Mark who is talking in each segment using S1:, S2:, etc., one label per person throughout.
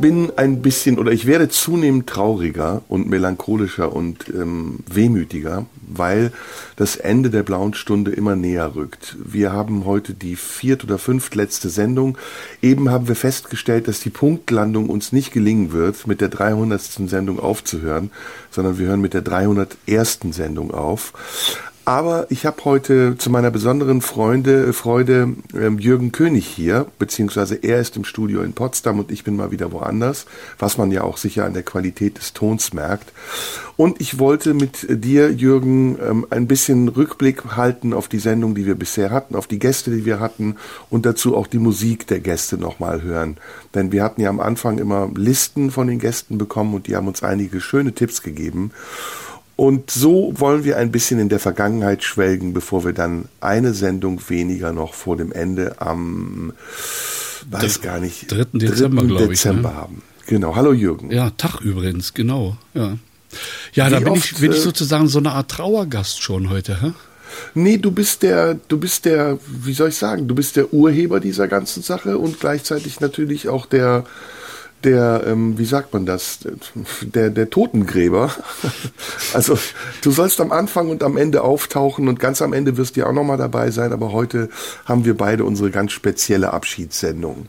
S1: bin ein bisschen oder ich werde zunehmend trauriger und melancholischer und ähm, wehmütiger, weil das Ende der blauen Stunde immer näher rückt. Wir haben heute die viert oder fünftletzte Sendung. Eben haben wir festgestellt, dass die Punktlandung uns nicht gelingen wird, mit der 300. Sendung aufzuhören, sondern wir hören mit der 301. Sendung auf. Aber ich habe heute zu meiner besonderen Freunde, Freude ähm, Jürgen König hier, beziehungsweise er ist im Studio in Potsdam und ich bin mal wieder woanders, was man ja auch sicher an der Qualität des Tons merkt. Und ich wollte mit dir, Jürgen, ähm, ein bisschen Rückblick halten auf die Sendung, die wir bisher hatten, auf die Gäste, die wir hatten und dazu auch die Musik der Gäste nochmal hören. Denn wir hatten ja am Anfang immer Listen von den Gästen bekommen und die haben uns einige schöne Tipps gegeben. Und so wollen wir ein bisschen in der Vergangenheit schwelgen, bevor wir dann eine Sendung weniger noch vor dem Ende am, weiß gar nicht,
S2: 3. Dezember, 3. Dezember
S1: ich, ne? haben. Genau. Hallo Jürgen.
S2: Ja, Tag übrigens, genau. Ja, ja da bin, oft, ich, bin ich äh, sozusagen so eine Art Trauergast schon heute. Hä?
S1: Nee, du bist der, du bist der, wie soll ich sagen, du bist der Urheber dieser ganzen Sache und gleichzeitig natürlich auch der, der, ähm, wie sagt man das, der, der Totengräber. also du sollst am Anfang und am Ende auftauchen und ganz am Ende wirst du ja auch nochmal dabei sein, aber heute haben wir beide unsere ganz spezielle Abschiedssendung.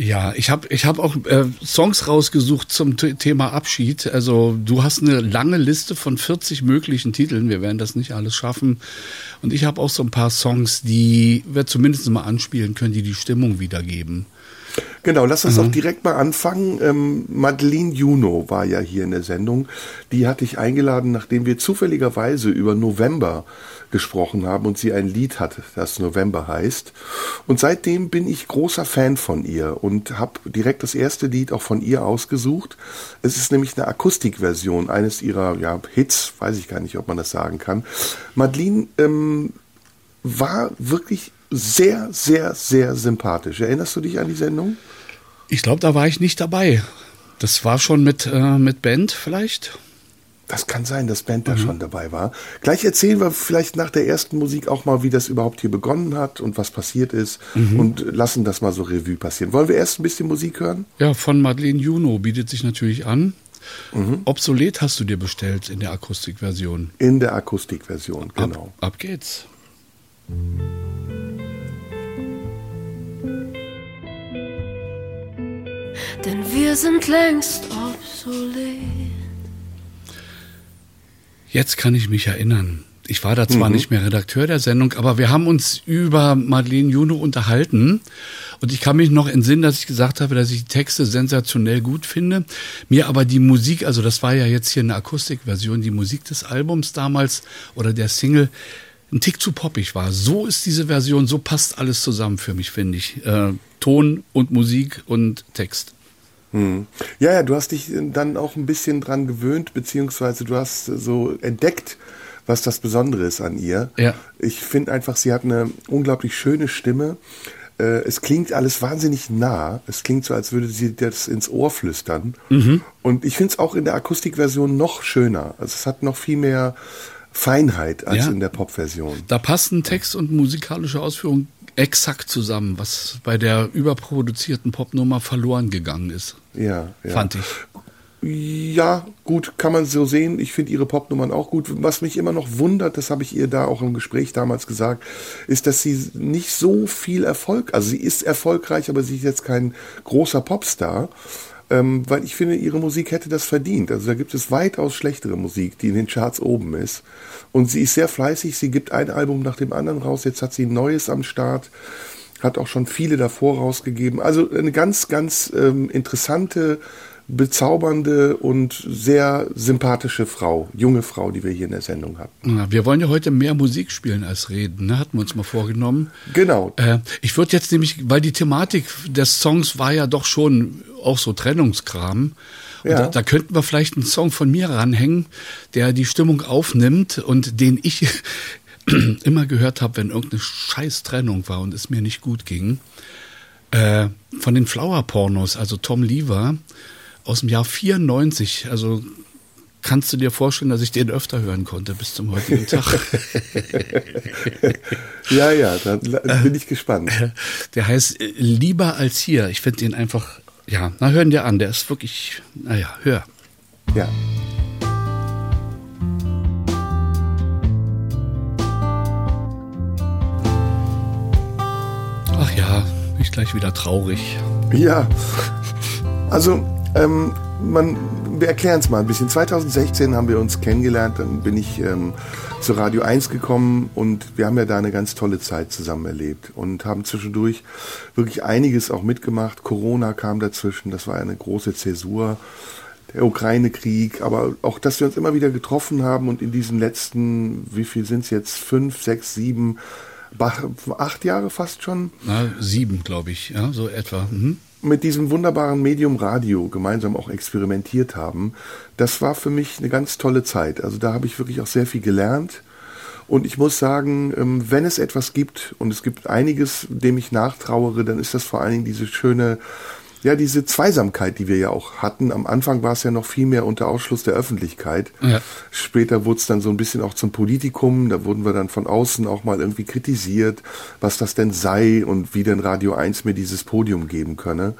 S2: Ja, ich habe ich hab auch äh, Songs rausgesucht zum Thema Abschied. Also du hast eine lange Liste von 40 möglichen Titeln. Wir werden das nicht alles schaffen. Und ich habe auch so ein paar Songs, die wir zumindest mal anspielen können, die die Stimmung wiedergeben.
S1: Genau, lass uns mhm. auch direkt mal anfangen. Ähm, Madeleine Juno war ja hier in der Sendung. Die hatte ich eingeladen, nachdem wir zufälligerweise über November gesprochen haben und sie ein Lied hat, das November heißt. Und seitdem bin ich großer Fan von ihr und habe direkt das erste Lied auch von ihr ausgesucht. Es ist nämlich eine Akustikversion eines ihrer ja, Hits, weiß ich gar nicht, ob man das sagen kann. Madeleine ähm, war wirklich sehr, sehr, sehr sympathisch. Erinnerst du dich an die Sendung?
S2: Ich glaube, da war ich nicht dabei. Das war schon mit, äh, mit Band vielleicht.
S1: Das kann sein, dass Band da mhm. schon dabei war. Gleich erzählen wir vielleicht nach der ersten Musik auch mal, wie das überhaupt hier begonnen hat und was passiert ist mhm. und lassen das mal so Revue passieren. Wollen wir erst ein bisschen Musik hören?
S2: Ja, von Madeleine Juno bietet sich natürlich an. Mhm. Obsolet hast du dir bestellt in der Akustikversion.
S1: In der Akustikversion, genau.
S2: Ab, ab geht's.
S3: Denn wir sind längst obsolet.
S2: Jetzt kann ich mich erinnern. Ich war da zwar mhm. nicht mehr Redakteur der Sendung, aber wir haben uns über Madeleine Juno unterhalten. Und ich kann mich noch entsinnen, dass ich gesagt habe, dass ich die Texte sensationell gut finde. Mir aber die Musik, also das war ja jetzt hier eine Akustikversion, die Musik des Albums damals oder der Single, ein Tick zu poppig war. So ist diese Version, so passt alles zusammen für mich, finde ich. Äh, Ton und Musik und Text.
S1: Hm. Ja, ja, du hast dich dann auch ein bisschen dran gewöhnt, beziehungsweise du hast so entdeckt, was das Besondere ist an ihr. Ja. Ich finde einfach, sie hat eine unglaublich schöne Stimme. Äh, es klingt alles wahnsinnig nah. Es klingt so, als würde sie das ins Ohr flüstern. Mhm. Und ich finde es auch in der Akustikversion noch schöner. Also es hat noch viel mehr Feinheit als ja. in der Popversion.
S2: Da passen Text und musikalische Ausführung exakt zusammen, was bei der überproduzierten Popnummer verloren gegangen ist.
S1: Ja, ja.
S2: Fand ich.
S1: Ja, gut, kann man so sehen. Ich finde ihre Popnummern auch gut. Was mich immer noch wundert, das habe ich ihr da auch im Gespräch damals gesagt, ist, dass sie nicht so viel Erfolg, also sie ist erfolgreich, aber sie ist jetzt kein großer Popstar ähm, weil ich finde, ihre Musik hätte das verdient. Also da gibt es weitaus schlechtere Musik, die in den Charts oben ist. Und sie ist sehr fleißig, sie gibt ein Album nach dem anderen raus, jetzt hat sie ein neues am Start, hat auch schon viele davor rausgegeben. Also eine ganz, ganz ähm, interessante bezaubernde und sehr sympathische Frau, junge Frau, die wir hier in der Sendung hatten.
S2: Ja, wir wollen ja heute mehr Musik spielen als reden, ne? hatten wir uns mal vorgenommen.
S1: Genau.
S2: Äh, ich würde jetzt nämlich, weil die Thematik des Songs war ja doch schon auch so Trennungskram. Und
S1: Ja.
S2: da, da könnten wir vielleicht einen Song von mir ranhängen, der die Stimmung aufnimmt und den ich immer gehört habe, wenn irgendeine scheiß Trennung war und es mir nicht gut ging. Äh, von den Flower Pornos, also Tom Lever aus dem Jahr 94. Also kannst du dir vorstellen, dass ich den öfter hören konnte bis zum heutigen Tag.
S1: Ja, ja, da bin ich gespannt.
S2: Der heißt äh, Lieber als hier. Ich finde den einfach, ja, na hören dir an. Der ist wirklich, naja, hör.
S1: Ja.
S2: Ach ja, bin ich gleich wieder traurig.
S1: Ja, also ähm, man, wir erklären es mal ein bisschen. 2016 haben wir uns kennengelernt, dann bin ich ähm, zu Radio 1 gekommen und wir haben ja da eine ganz tolle Zeit zusammen erlebt und haben zwischendurch wirklich einiges auch mitgemacht. Corona kam dazwischen, das war eine große Zäsur. Der Ukraine-Krieg, aber auch, dass wir uns immer wieder getroffen haben und in diesen letzten, wie viel sind es jetzt, fünf, sechs, sieben, acht Jahre fast schon,
S2: Na, sieben, glaube ich, ja, so etwa. Mhm.
S1: Mit diesem wunderbaren Medium Radio gemeinsam auch experimentiert haben, das war für mich eine ganz tolle Zeit. Also da habe ich wirklich auch sehr viel gelernt. Und ich muss sagen, ähm, wenn es etwas gibt, und es gibt einiges, dem ich nachtrauere, dann ist das vor allen Dingen diese schöne, ja, diese Zweisamkeit, die wir ja auch hatten. Am Anfang war es ja noch viel mehr unter Ausschluss der Öffentlichkeit.
S2: Ja.
S1: Später wurde es dann so ein bisschen auch zum Politikum. Da wurden wir dann von außen auch mal irgendwie kritisiert, was das denn sei und wie denn Radio 1 mir dieses Podium geben könne.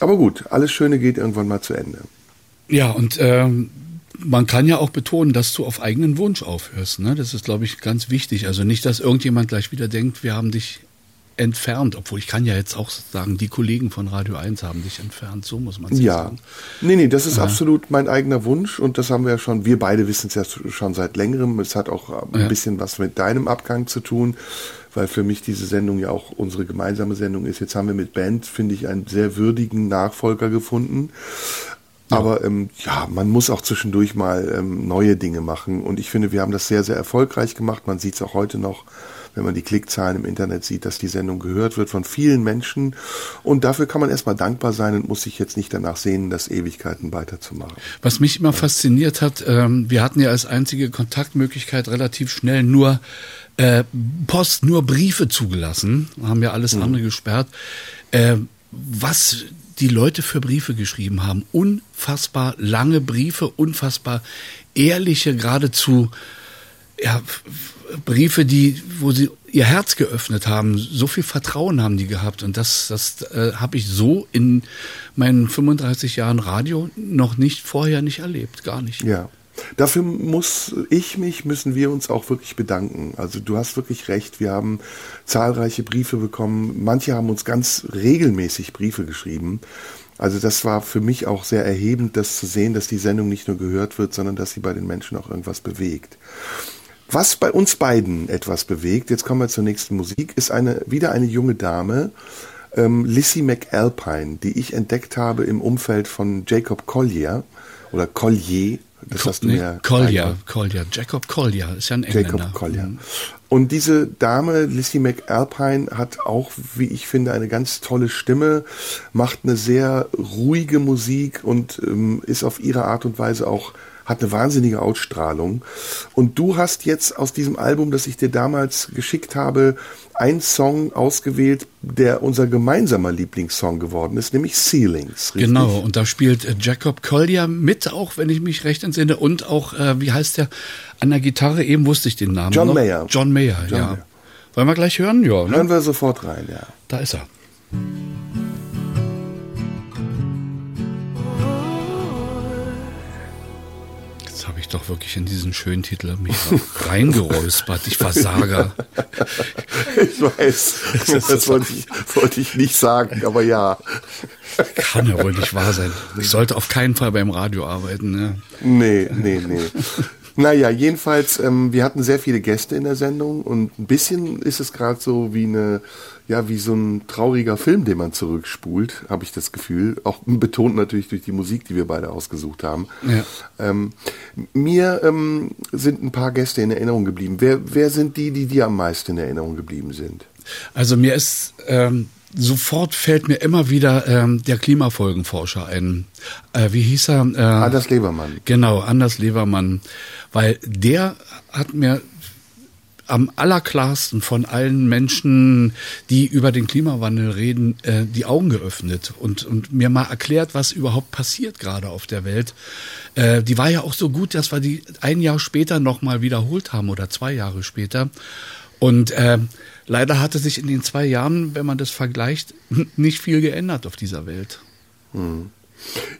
S1: Aber gut, alles Schöne geht irgendwann mal zu Ende.
S2: Ja, und ähm, man kann ja auch betonen, dass du auf eigenen Wunsch aufhörst. Ne? Das ist, glaube ich, ganz wichtig. Also nicht, dass irgendjemand gleich wieder denkt, wir haben dich entfernt. Obwohl ich kann ja jetzt auch sagen, die Kollegen von Radio 1 haben dich entfernt. So muss man es
S1: Ja.
S2: sagen.
S1: Nee, nee, das ist absolut mein eigener Wunsch und das haben wir ja schon, wir beide wissen es ja schon seit längerem. Es hat auch ein
S2: Ja.
S1: bisschen was mit deinem Abgang zu tun, weil für mich diese Sendung ja auch unsere gemeinsame Sendung ist. Jetzt haben wir mit Band, finde ich, einen sehr würdigen Nachfolger gefunden. Aber ähm, ja, man muss auch zwischendurch mal ähm, neue Dinge machen. Und ich finde, wir haben das sehr, sehr erfolgreich gemacht. Man sieht es auch heute noch, wenn man die Klickzahlen im Internet sieht, dass die Sendung gehört wird von vielen Menschen. Und dafür kann man erstmal dankbar sein und muss sich jetzt nicht danach sehnen, das Ewigkeiten weiterzumachen.
S2: Was mich immer fasziniert hat, ähm, wir hatten ja als einzige Kontaktmöglichkeit relativ schnell nur äh, Post, nur Briefe zugelassen, haben ja alles andere gesperrt. Äh, was die Leute für Briefe geschrieben haben, unfassbar lange Briefe, unfassbar ehrliche, geradezu ja, Briefe, die, wo sie ihr Herz geöffnet haben, so viel Vertrauen haben die gehabt und das, das äh, habe ich so in meinen 35 Jahren Radio noch nicht vorher nicht erlebt, gar nicht.
S1: Ja. Dafür muss ich mich, müssen wir uns auch wirklich bedanken. Also du hast wirklich recht, wir haben zahlreiche Briefe bekommen. Manche haben uns ganz regelmäßig Briefe geschrieben. Also das war für mich auch sehr erhebend, das zu sehen, dass die Sendung nicht nur gehört wird, sondern dass sie bei den Menschen auch irgendwas bewegt. Was bei uns beiden etwas bewegt, jetzt kommen wir zur nächsten Musik, ist eine, wieder eine junge Dame, ähm, Lissy McAlpine, die ich entdeckt habe im Umfeld von Jacob Collier oder Collier. Das hast du
S2: Nee,
S1: mir
S2: Collier,
S1: einmal-
S2: Collier, Jacob Collier, ist ja ein Engländer.
S1: Jacob Collier.
S2: Mhm.
S1: Und diese Dame, Lissy McAlpine, hat auch, wie ich finde, eine ganz tolle Stimme, macht eine sehr ruhige Musik und ähm, ist auf ihre Art und Weise auch, hat eine wahnsinnige Ausstrahlung. Und du hast jetzt aus diesem Album, das ich dir damals geschickt habe, einen Song ausgewählt, der unser gemeinsamer Lieblingssong geworden ist, nämlich Ceilings. Richtig?
S2: Genau, und da spielt äh, Jacob Collier mit, auch wenn ich mich recht entsinne, und auch, äh, wie heißt der, an der Gitarre, eben wusste ich den Namen
S1: John
S2: noch.
S1: Mayer.
S2: John Mayer,
S1: John
S2: ja.
S1: Mayer.
S2: Wollen wir gleich hören? Ja, ne?
S1: Hören wir sofort rein, ja.
S2: Da ist er. Doch wirklich in diesen schönen Titel mich reingeräuspert, ich Versager.
S1: Ich weiß, das wollte ich, wollte ich nicht sagen, aber ja.
S2: Kann ja wohl nicht wahr sein. Ich sollte auf keinen Fall beim Radio arbeiten. Ne?
S1: Nee, nee, nee. Naja, jedenfalls, ähm, wir hatten sehr viele Gäste in der Sendung und ein bisschen ist es gerade so wie eine, ja, wie so ein trauriger Film, den man zurückspult, habe ich das Gefühl. Auch betont natürlich durch die Musik, die wir beide ausgesucht haben.
S2: Ja.
S1: Ähm, mir ähm, sind ein paar Gäste in Erinnerung geblieben. Wer, wer sind die, die dir am meisten in Erinnerung geblieben sind?
S2: Also mir ist ähm, sofort fällt mir immer wieder ähm, der Klimafolgenforscher ein. Äh, wie hieß er? Äh,
S1: Anders Lebermann.
S2: Genau, Anders Lebermann. Weil der hat mir am allerklarsten von allen Menschen, die über den Klimawandel reden, äh, die Augen geöffnet und, und mir mal erklärt, was überhaupt passiert gerade auf der Welt. Äh, die war ja auch so gut, dass wir die ein Jahr später nochmal wiederholt haben oder zwei Jahre später. Und äh, leider hatte sich in den zwei Jahren, wenn man das vergleicht, nicht viel geändert auf dieser Welt.
S1: Hm.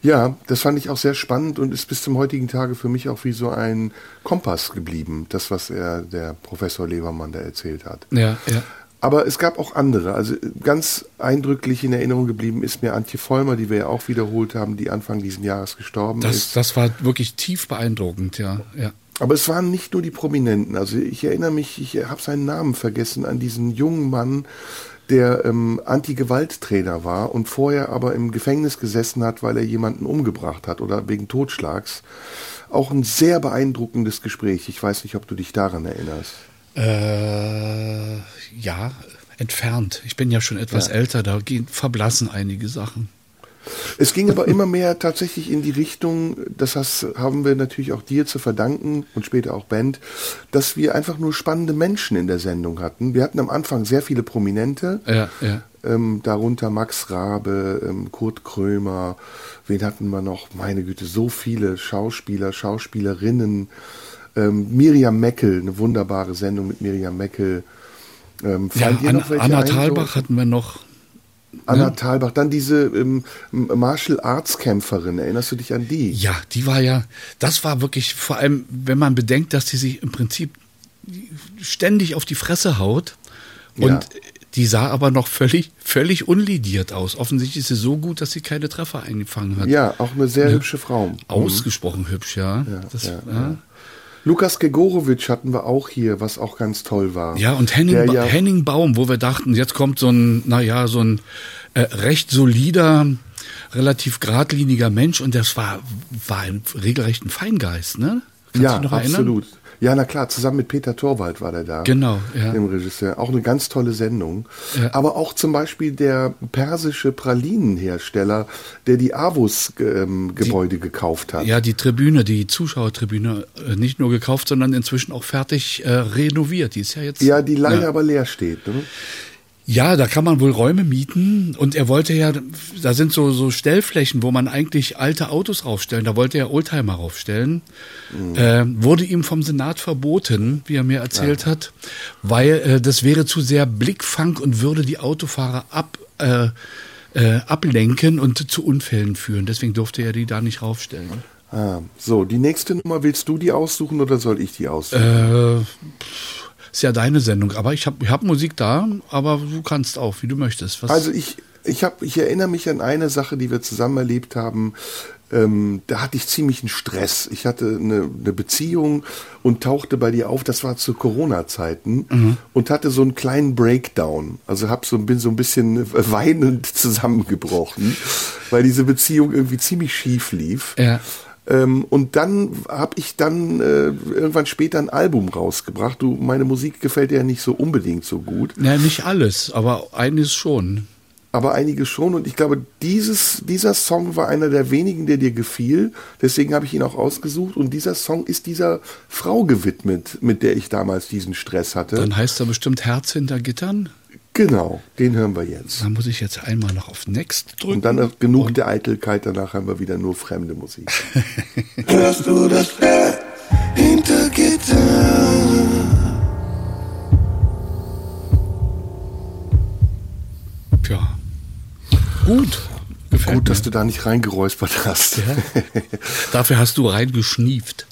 S1: Ja, das fand ich auch sehr spannend und ist bis zum heutigen Tage für mich auch wie so ein Kompass geblieben, das, was er, der Professor Lebermann da erzählt hat.
S2: Ja, ja.
S1: Aber es gab auch andere. Also ganz eindrücklich in Erinnerung geblieben ist mir Antje Vollmer, die wir ja auch wiederholt haben, die Anfang dieses Jahres gestorben
S2: das,
S1: ist.
S2: Das war wirklich tief beeindruckend, ja. ja.
S1: Aber es waren nicht nur die Prominenten. Also ich erinnere mich, ich habe seinen Namen vergessen, an diesen jungen Mann, der ähm, Anti-Gewalt-Trainer war und vorher aber im Gefängnis gesessen hat, weil er jemanden umgebracht hat oder wegen Totschlags. Auch ein sehr beeindruckendes Gespräch. Ich weiß nicht, ob du dich daran erinnerst.
S2: Äh, ja, entfernt. Ich bin ja schon etwas ja. älter, da gehen, verblassen einige Sachen.
S1: Es ging aber immer mehr tatsächlich in die Richtung, das haben wir natürlich auch dir zu verdanken und später auch Band, dass wir einfach nur spannende Menschen in der Sendung hatten. Wir hatten am Anfang sehr viele Prominente,
S2: ja, ja.
S1: Ähm, darunter Max Rabe, ähm, Kurt Krömer, wen hatten wir noch? Meine Güte, so viele Schauspieler, Schauspielerinnen. Ähm, Miriam Meckel, eine wunderbare Sendung mit Miriam Meckel.
S2: Ähm, ja, Anna, Anna Thalbach hatten wir noch.
S1: Anna ja. Thalbach, dann diese ähm, Martial Arts Kämpferin, erinnerst du dich an die?
S2: Ja, die war ja, das war wirklich, vor allem, wenn man bedenkt, dass sie sich im Prinzip ständig auf die Fresse haut und ja. die sah aber noch völlig, völlig unlidiert aus. Offensichtlich ist sie so gut, dass sie keine Treffer eingefangen hat.
S1: Ja, auch eine sehr ja. hübsche Frau.
S2: Ausgesprochen mhm. hübsch, ja. ja, das, ja.
S1: Lukas Gegorowitsch hatten wir auch hier, was auch ganz toll war.
S2: Ja, und Henning, ba ja Henning Baum, wo wir dachten, jetzt kommt so ein, naja, so ein äh, recht solider, relativ geradliniger Mensch und das war, war ein regelrecht ein Feingeist, ne?
S1: Kannst ja, absolut. Erinnern? Ja, na klar, zusammen mit Peter Torwald war der da.
S2: Genau, ja.
S1: Dem Regisseur. Auch eine ganz tolle Sendung. Ja. Aber auch zum Beispiel der persische Pralinenhersteller, der die Avus-Gebäude ähm, gekauft hat.
S2: Ja, die Tribüne, die Zuschauertribüne, äh, nicht nur gekauft, sondern inzwischen auch fertig äh, renoviert. Die ist ja jetzt.
S1: Ja, die leider ja. aber leer steht. Ne?
S2: Ja, da kann man wohl Räume mieten und er wollte ja, da sind so, so Stellflächen, wo man eigentlich alte Autos raufstellen, da wollte er Oldtimer raufstellen. Mhm. Äh, wurde ihm vom Senat verboten, wie er mir erzählt ja. hat, weil äh, das wäre zu sehr Blickfang und würde die Autofahrer ab, äh, äh, ablenken und zu Unfällen führen. Deswegen durfte er die da nicht raufstellen.
S1: Ah, so, die nächste Nummer, willst du die aussuchen oder soll ich die aussuchen?
S2: Äh, ist ja deine Sendung. Aber ich habe ich hab Musik da, aber du kannst auch, wie du möchtest.
S1: Was also ich, ich, hab, ich erinnere mich an eine Sache, die wir zusammen erlebt haben. Ähm, da hatte ich ziemlichen Stress. Ich hatte eine, eine Beziehung und tauchte bei dir auf, das war zu Corona-Zeiten mhm. und hatte so einen kleinen Breakdown. Also hab so, bin so ein bisschen weinend zusammengebrochen, weil diese Beziehung irgendwie ziemlich schief lief.
S2: Ja.
S1: Ähm, und dann habe ich dann äh, irgendwann später ein Album rausgebracht. Du, meine Musik gefällt dir ja nicht so unbedingt so gut.
S2: Ja, nicht alles, aber einiges schon.
S1: Aber einiges schon. Und ich glaube, dieses, dieser Song war einer der wenigen, der dir gefiel. Deswegen habe ich ihn auch ausgesucht. Und dieser Song ist dieser Frau gewidmet, mit der ich damals diesen Stress hatte.
S2: Dann heißt er bestimmt Herz hinter Gittern?
S1: Genau, den hören wir jetzt.
S2: Dann muss ich jetzt einmal noch auf Next drücken.
S1: Und dann genug und der Eitelkeit, danach haben wir wieder nur fremde Musik.
S4: Hörst du das Pferd hinter Gitter?
S2: Tja, gut.
S1: Gefällt Gut, mir. dass du da nicht reingeräuspert hast. Ja.
S2: Dafür hast du reingeschnieft.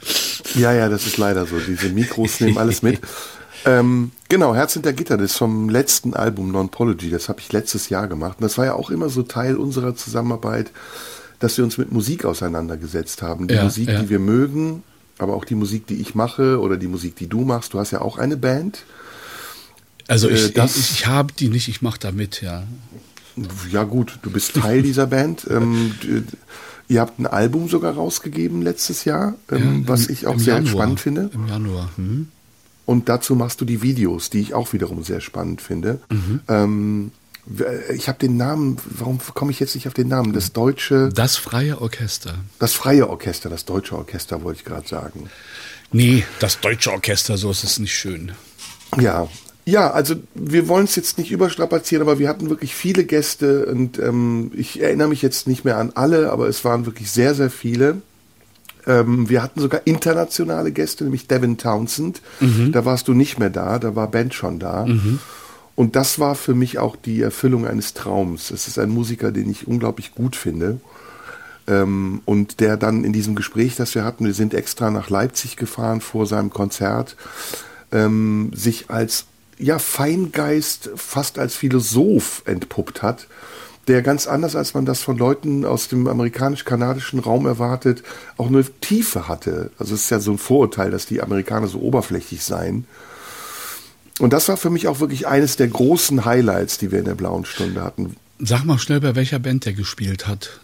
S1: Ja, ja, das ist leider so. Diese Mikros nehmen alles mit. Ähm, genau, Herz hinter Gitter, das ist vom letzten Album Non-Pology, das habe ich letztes Jahr gemacht. Und das war ja auch immer so Teil unserer Zusammenarbeit, dass wir uns mit Musik auseinandergesetzt haben. Die ja, Musik, ja. die wir mögen, aber auch die Musik, die ich mache oder die Musik, die du machst. Du hast ja auch eine Band.
S2: Also ich, äh, ich, ich habe die nicht, ich mache da mit, ja.
S1: Ja gut, du bist Teil dieser Band. Ähm, ihr habt ein Album sogar rausgegeben letztes Jahr, ähm, ja, was ich auch sehr Januar, spannend finde.
S2: Im Januar. Mhm.
S1: Und dazu machst du die Videos, die ich auch wiederum sehr spannend finde. Mhm. Ähm, Ich habe den Namen, warum komme ich jetzt nicht auf den Namen? Das deutsche.
S2: Das freie Orchester.
S1: Das freie Orchester, das deutsche Orchester, wollte ich gerade sagen.
S2: Nee, das deutsche Orchester, so ist es nicht schön.
S1: Ja, ja, also wir wollen es jetzt nicht überstrapazieren, aber wir hatten wirklich viele Gäste und ähm, ich erinnere mich jetzt nicht mehr an alle, aber es waren wirklich sehr, sehr viele. Ähm, wir hatten sogar internationale Gäste, nämlich Devin Townsend. Mhm. Da warst du nicht mehr da, da war Ben schon da. Mhm. Und das war für mich auch die Erfüllung eines Traums. Es ist ein Musiker, den ich unglaublich gut finde. Ähm, und der dann in diesem Gespräch, das wir hatten, wir sind extra nach Leipzig gefahren vor seinem Konzert, ähm, sich als ja, Feingeist, fast als Philosoph entpuppt hat, der ganz anders, als man das von Leuten aus dem amerikanisch-kanadischen Raum erwartet, auch eine Tiefe hatte. Also es ist ja so ein Vorurteil, dass die Amerikaner so oberflächlich seien. Und das war für mich auch wirklich eines der großen Highlights, die wir in der blauen Stunde hatten.
S2: Sag mal schnell, bei welcher Band der gespielt hat.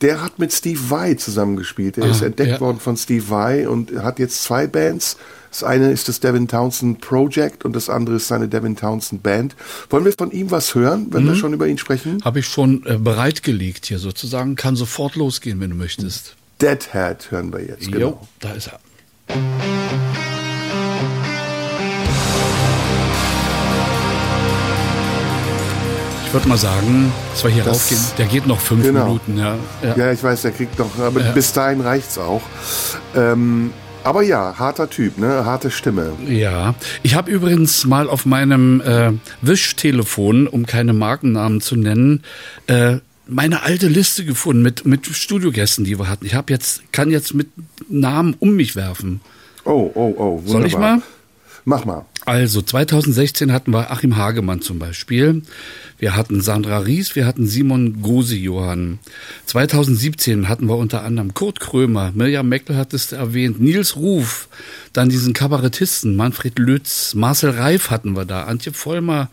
S1: Der hat mit Steve Vai zusammengespielt. Der ah, ist entdeckt ja. worden von Steve Vai und hat jetzt zwei Bands. Das eine ist das Devin Townsend Project und das andere ist seine Devin Townsend Band. Wollen wir von ihm was hören, wenn mhm. wir schon über ihn sprechen?
S2: Habe ich schon äh, bereitgelegt hier sozusagen. Kann sofort losgehen, wenn du möchtest.
S1: Deadhead hören wir jetzt.
S2: Genau. Jo, da ist er. Ich würde mal sagen, dass wir hier das, raufgehen. Der geht noch fünf genau. Minuten. Ja.
S1: ja. Ja. ich weiß, der kriegt noch, aber ja. bis dahin reicht's auch. Ähm, aber ja, harter Typ, ne? Harte Stimme.
S2: Ja. Ich habe übrigens mal auf meinem äh, Wischtelefon, um keine Markennamen zu nennen, äh, meine alte Liste gefunden mit, mit Studiogästen, die wir hatten. Ich habe jetzt, kann jetzt mit Namen um mich werfen.
S1: Oh, oh, oh. Wunderbar.
S2: Soll ich mal?
S1: Mach mal.
S2: Also 2016 hatten wir Achim Hagemann zum Beispiel. Wir hatten Sandra Ries, wir hatten Simon Gose-Johann. 2017 hatten wir unter anderem Kurt Krömer, Mirjam Meckel hat es erwähnt, Nils Ruf, dann diesen Kabarettisten Manfred Lütz, Marcel Reif hatten wir da, Antje Vollmer,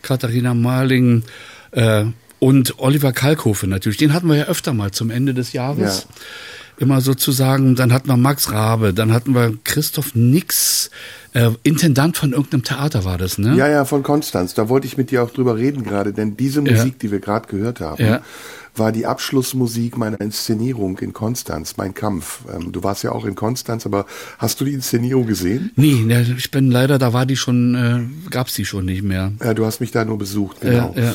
S2: Katharina Marling äh, und Oliver Kalkofe natürlich. Den hatten wir ja öfter mal zum Ende des Jahres. Ja immer sozusagen, dann hatten wir Max Rabe, dann hatten wir Christoph Nix, äh, Intendant von irgendeinem Theater war das, ne?
S1: Ja, ja, von Konstanz. Da wollte ich mit dir auch drüber reden gerade, denn diese Musik, ja. die wir gerade gehört haben, ja. war die Abschlussmusik meiner Inszenierung in Konstanz, mein Kampf. Ähm, du warst ja auch in Konstanz, aber hast du die Inszenierung gesehen?
S2: Nee, ne, ich bin leider, da war die schon, äh, gab's die schon nicht mehr.
S1: Ja, du hast mich da nur besucht, genau. Ja, ja.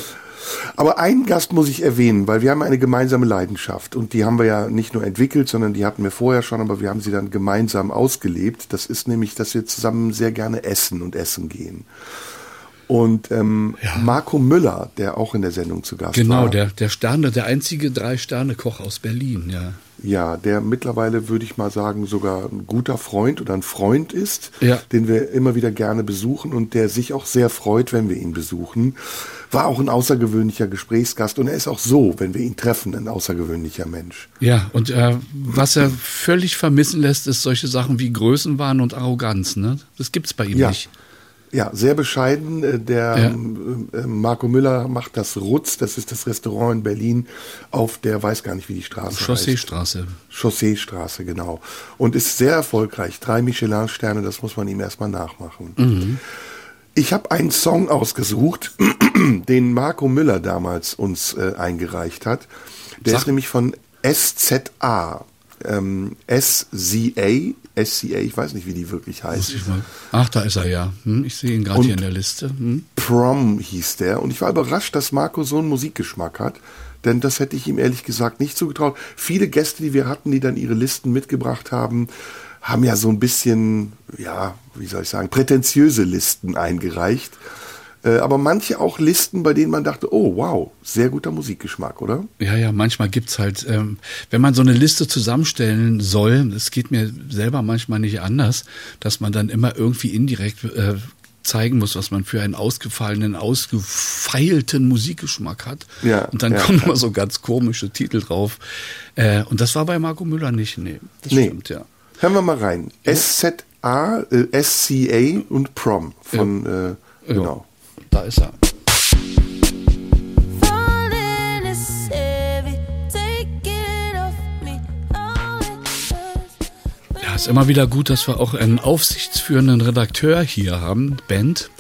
S1: Aber einen Gast muss ich erwähnen, weil wir haben eine gemeinsame Leidenschaft und die haben wir ja nicht nur entwickelt, sondern die hatten wir vorher schon, aber wir haben sie dann gemeinsam ausgelebt. Das ist nämlich, dass wir zusammen sehr gerne essen und essen gehen. Und ähm, ja. Marco Müller, der auch in der Sendung zu Gast
S2: genau,
S1: war.
S2: Genau, der, der Sterne, der einzige Drei-Sterne-Koch aus Berlin, ja.
S1: Ja, der mittlerweile, würde ich mal sagen, sogar ein guter Freund oder ein Freund ist, ja. den wir immer wieder gerne besuchen und der sich auch sehr freut, wenn wir ihn besuchen. War auch ein außergewöhnlicher Gesprächsgast und er ist auch so, wenn wir ihn treffen, ein außergewöhnlicher Mensch.
S2: Ja, und äh, was er völlig vermissen lässt, ist solche Sachen wie Größenwahn und Arroganz. Ne? Das gibt's bei ihm
S1: ja.
S2: nicht.
S1: Ja, sehr bescheiden. Äh, der ja. Ähm, äh, Marco Müller macht das Rutz, das ist das Restaurant in Berlin auf der, weiß gar nicht, wie die Straße
S2: Chausseestraße.
S1: heißt. Chausseestraße, genau. Und ist sehr erfolgreich. Drei Michelin-Sterne, das muss man ihm erstmal nachmachen. Mhm. Ich habe einen Song ausgesucht, den Marco Müller damals uns äh, eingereicht hat. Der Sag. ist nämlich von SZA ähm, SCA, SCA, ich weiß nicht, wie die wirklich heißt.
S2: Ach, da ist er ja. Hm, ich sehe ihn gerade hier in der Liste. Hm.
S1: Prom hieß der. Und ich war überrascht, dass Marco so einen Musikgeschmack hat. Denn das hätte ich ihm ehrlich gesagt nicht zugetraut. Viele Gäste, die wir hatten, die dann ihre Listen mitgebracht haben, haben ja so ein bisschen, ja, wie soll ich sagen, prätentiöse Listen eingereicht. Äh, aber manche auch Listen, bei denen man dachte, oh wow, sehr guter Musikgeschmack, oder?
S2: Ja, ja, manchmal gibt's halt, ähm, wenn man so eine Liste zusammenstellen soll, es geht mir selber manchmal nicht anders, dass man dann immer irgendwie indirekt äh, zeigen muss, was man für einen ausgefallenen, ausgefeilten Musikgeschmack hat. Ja, und dann ja, kommen ja. immer so ganz komische Titel drauf. Äh, und das war bei Marco Müller nicht. Nee, das
S1: nee. stimmt, ja. Hören wir mal rein. SZA, äh, SCA und Prom von, äh, genau.
S2: Da ist er. Ja, ist immer wieder gut, dass wir auch einen aufsichtsführenden Redakteur hier haben, Bent,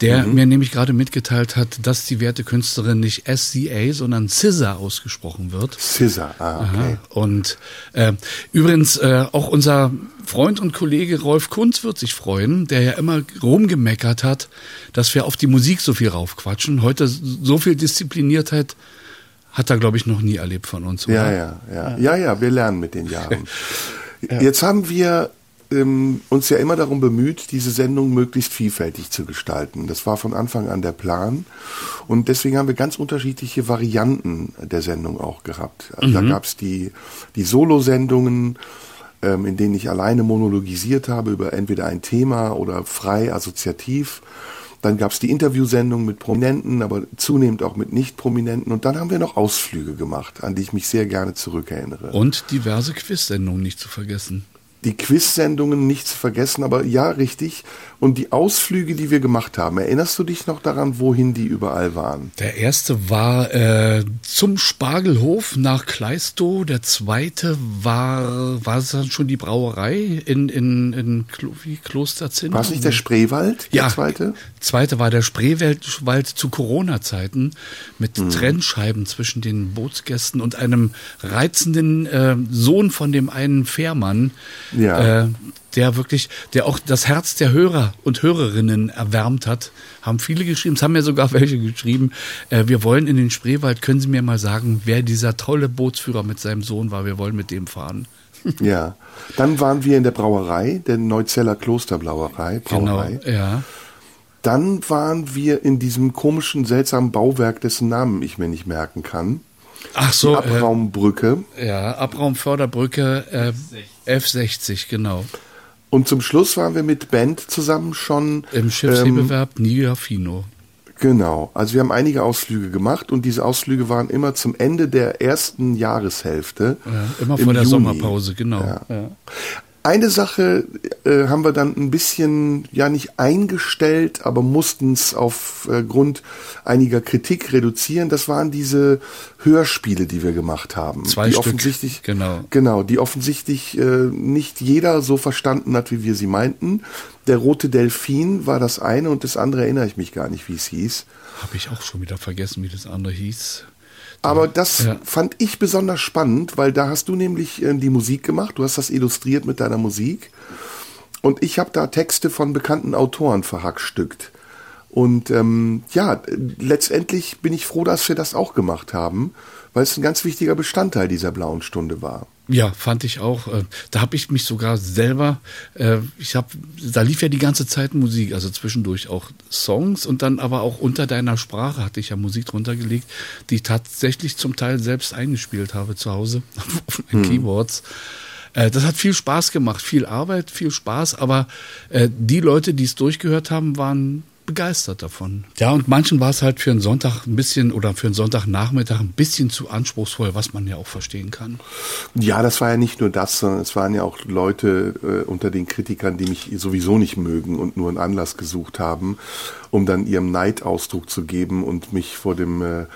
S2: der
S1: Mhm.
S2: mir nämlich gerade mitgeteilt hat, dass die werte Künstlerin nicht SCA, sondern SZA ausgesprochen wird.
S1: Scissor, ah, okay.
S2: Aha. Und äh, übrigens äh, auch unser Freund und Kollege Rolf Kunz wird sich freuen, der ja immer rumgemeckert hat, dass wir auf die Musik so viel raufquatschen. Heute so viel Diszipliniertheit hat er, glaube ich, noch nie erlebt von uns.
S1: Ja,
S2: oder?
S1: ja, ja. Ja, ja, wir lernen mit den Jahren. Jetzt haben wir ähm, uns ja immer darum bemüht, diese Sendung möglichst vielfältig zu gestalten. Das war von Anfang an der Plan. Und deswegen haben wir ganz unterschiedliche Varianten der Sendung auch gehabt. Also Da gab es die, die Solo-Sendungen, ähm, in denen ich alleine monologisiert habe über entweder ein Thema oder frei assoziativ. Dann gab es die Interviewsendung mit Prominenten, aber zunehmend auch mit Nicht-Prominenten. Und dann haben wir noch Ausflüge gemacht, an die ich mich sehr gerne zurückerinnere.
S2: Und diverse Quiz-Sendungen nicht zu vergessen.
S1: Die Quiz-Sendungen nicht zu vergessen, aber ja, richtig. Und die Ausflüge, die wir gemacht haben, erinnerst du dich noch daran, wohin die überall waren?
S2: Der erste war äh, zum Spargelhof nach Kleistow. Der zweite war, war es dann schon die Brauerei in, in, in Klo, wie, Klosterzinn?
S1: War es nicht der Spreewald, der zweite?
S2: Zweite war der Spreewald Wald zu Corona-Zeiten mit
S1: Mhm.
S2: Trennscheiben zwischen den Bootsgästen und einem reizenden äh, Sohn von dem einen Fährmann,
S1: Ja.
S2: äh, der wirklich, der auch das Herz der Hörer und Hörerinnen erwärmt hat. Haben viele geschrieben, es haben ja sogar welche geschrieben. Äh, wir wollen in den Spreewald, können Sie mir mal sagen, wer dieser tolle Bootsführer mit seinem Sohn war? Wir wollen mit dem fahren.
S1: Ja. Dann waren wir in der Brauerei, der Neuzeller Klosterbrauerei. Brauerei.
S2: Genau, ja.
S1: Dann waren wir in diesem komischen, seltsamen Bauwerk, dessen Namen ich mir nicht merken kann.
S2: Ach
S1: Die
S2: so, äh,
S1: Abraumbrücke.
S2: ja, Abraumförderbrücke äh, F60, genau.
S1: Und zum Schluss waren wir mit Band zusammen schon
S2: Im
S1: ähm,
S2: Schiffshebewerb Niafino.
S1: Genau, also wir haben einige Ausflüge gemacht und diese Ausflüge waren immer zum Ende der ersten Jahreshälfte.
S2: Ja, immer
S1: im
S2: vor der
S1: Juni.
S2: Sommerpause, genau.
S1: Ja.
S2: Ja.
S1: Eine Sache äh, haben wir dann ein bisschen, ja nicht eingestellt, aber mussten es aufgrund einiger Kritik reduzieren. Das waren diese Hörspiele, die wir gemacht haben.
S2: Zwei
S1: die
S2: Stück,
S1: offensichtlich,
S2: genau.
S1: Genau, die offensichtlich äh, nicht jeder so verstanden hat, wie wir sie meinten. Der rote Delfin war das eine und das andere erinnere ich mich gar nicht, wie es hieß.
S2: Habe ich auch schon wieder vergessen, wie das andere hieß.
S1: Aber das
S2: Ja.
S1: fand ich besonders spannend, weil da hast du nämlich äh, die Musik gemacht, du hast das illustriert mit deiner Musik und ich habe da Texte von bekannten Autoren verhackstückt. Und ähm, ja, letztendlich bin ich froh, dass wir das auch gemacht haben, weil es ein ganz wichtiger Bestandteil dieser blauen Stunde war.
S2: Ja, fand ich auch. Äh, Da habe ich mich sogar selber, äh, ich habe, da lief ja die ganze Zeit Musik, also zwischendurch auch Songs und dann aber auch unter deiner Sprache hatte ich ja Musik drunter gelegt, die ich tatsächlich zum Teil selbst eingespielt habe zu Hause auf meinen Keyboards. Äh, Das hat viel Spaß gemacht, viel Arbeit, viel Spaß, aber die Leute, die es durchgehört haben, waren begeistert davon. Ja, und manchen war es halt für einen Sonntag ein bisschen oder für einen Sonntagnachmittag ein bisschen zu anspruchsvoll, was man ja auch verstehen kann.
S1: Ja, das war ja nicht nur das, sondern es waren ja auch Leute äh, unter den Kritikern, die mich sowieso nicht mögen und nur einen Anlass gesucht haben, um dann ihrem Neid Ausdruck zu geben und mich vor dem äh,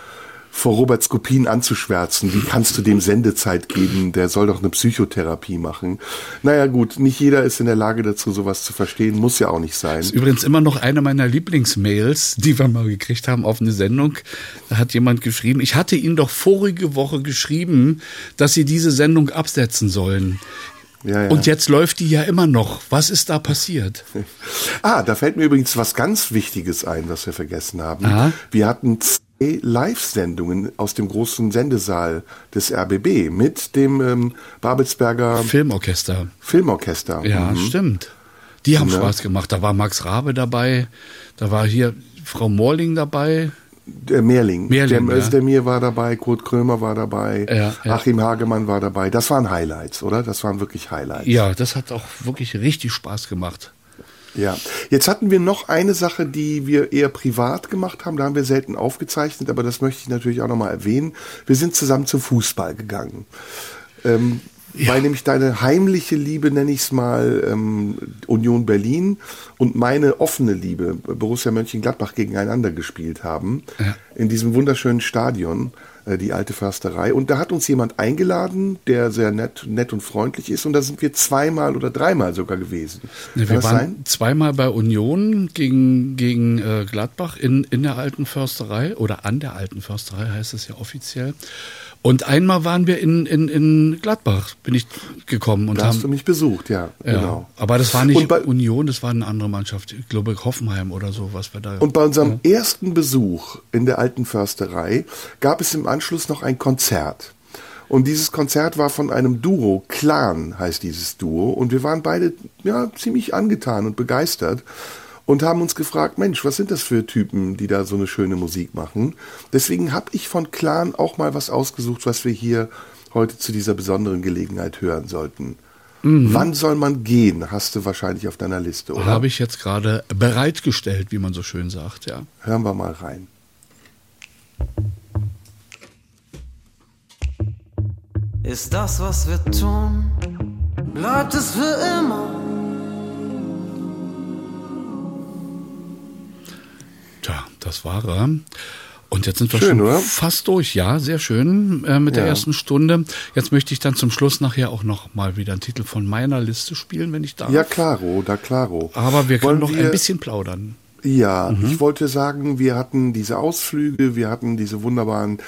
S1: vor Robert Skopin anzuschwärzen. Wie kannst du dem Sendezeit geben? Der soll doch eine Psychotherapie machen. Naja gut, nicht jeder ist in der Lage dazu, sowas zu verstehen. Muss ja auch nicht sein.
S2: ist übrigens immer noch eine meiner Lieblingsmails, die wir mal gekriegt haben auf eine Sendung. Da hat jemand geschrieben, ich hatte Ihnen doch vorige Woche geschrieben, dass Sie diese Sendung absetzen sollen.
S1: Ja, ja.
S2: Und jetzt läuft die ja immer noch. Was ist da passiert?
S1: Ah, da fällt mir übrigens was ganz Wichtiges ein, was wir vergessen haben.
S2: Aha.
S1: Wir hatten Live-Sendungen aus dem großen Sendesaal des RBB mit dem ähm, Babelsberger
S2: Filmorchester.
S1: Filmorchester.
S2: Ja,
S1: Mhm.
S2: stimmt. Die haben
S1: Ja.
S2: Spaß gemacht. Da war Max Rabe dabei, da war hier Frau Morling dabei.
S1: Der Mehrling.
S2: Mehrling,
S1: der
S2: ja.
S1: Özdemir war dabei, Kurt Krömer war dabei,
S2: Ja, ja.
S1: Achim Hagemann war dabei. Das waren Highlights, oder? Das waren wirklich Highlights.
S2: Ja, das hat auch wirklich richtig Spaß gemacht.
S1: Ja, jetzt hatten wir noch eine Sache, die wir eher privat gemacht haben. Da haben wir selten aufgezeichnet, aber das möchte ich natürlich auch nochmal erwähnen. Wir sind zusammen zum Fußball gegangen. Ähm, Weil nämlich deine heimliche Liebe, nenne ich es mal, ähm, Union Berlin und meine offene Liebe, Borussia Mönchengladbach, gegeneinander gespielt haben.
S2: Ja.
S1: In diesem wunderschönen Stadion. Äh, die alte Försterei. Und da hat uns jemand eingeladen, der sehr nett, nett und freundlich ist. Und da sind wir zweimal oder dreimal sogar gewesen.
S2: Ja,
S1: Kann
S2: wir waren
S1: sein?
S2: zweimal bei Union gegen, gegen äh, Gladbach in, in der alten Försterei oder an der alten Försterei heißt es ja offiziell. Und einmal waren wir in, in, in Gladbach, bin ich gekommen und
S1: Da hast du
S2: haben.
S1: mich besucht, ja,
S2: Ja,
S1: genau.
S2: aber das war nicht
S1: bei-
S2: Union, das war eine andere Mannschaft. Ich glaube Hoffenheim oder so, was wir da.
S1: Und bei unserem ersten Besuch in der alten Försterei gab es im Anschluss noch ein Konzert. Und dieses Konzert war von einem Duo, Clan heißt dieses Duo. Und wir waren beide ja, ziemlich angetan und begeistert und haben uns gefragt, Mensch, was sind das für Typen, die da so eine schöne Musik machen? Deswegen habe ich von Clan auch mal was ausgesucht, was wir hier heute zu dieser besonderen Gelegenheit hören sollten. Wann soll man gehen, hast du wahrscheinlich auf deiner Liste, oder?
S2: habe ich jetzt gerade bereitgestellt, wie man so schön sagt, ja.
S1: Hören wir mal rein.
S5: Ist das, was wir tun, bleibt es für immer?
S2: Das war er. Und jetzt sind wir
S1: Schön,
S2: schon
S1: oder?
S2: fast durch. Ja, sehr schön äh, mit der
S1: Ja.
S2: ersten Stunde. Jetzt möchte ich dann zum Schluss nachher auch noch mal wieder einen Titel von meiner Liste spielen, wenn ich darf.
S1: Ja, claro, da claro.
S2: Aber wir können
S1: Wollen
S2: noch ein bisschen plaudern.
S1: Ja,
S2: Mhm.
S1: ich wollte sagen, wir hatten diese Ausflüge, wir hatten diese wunderbaren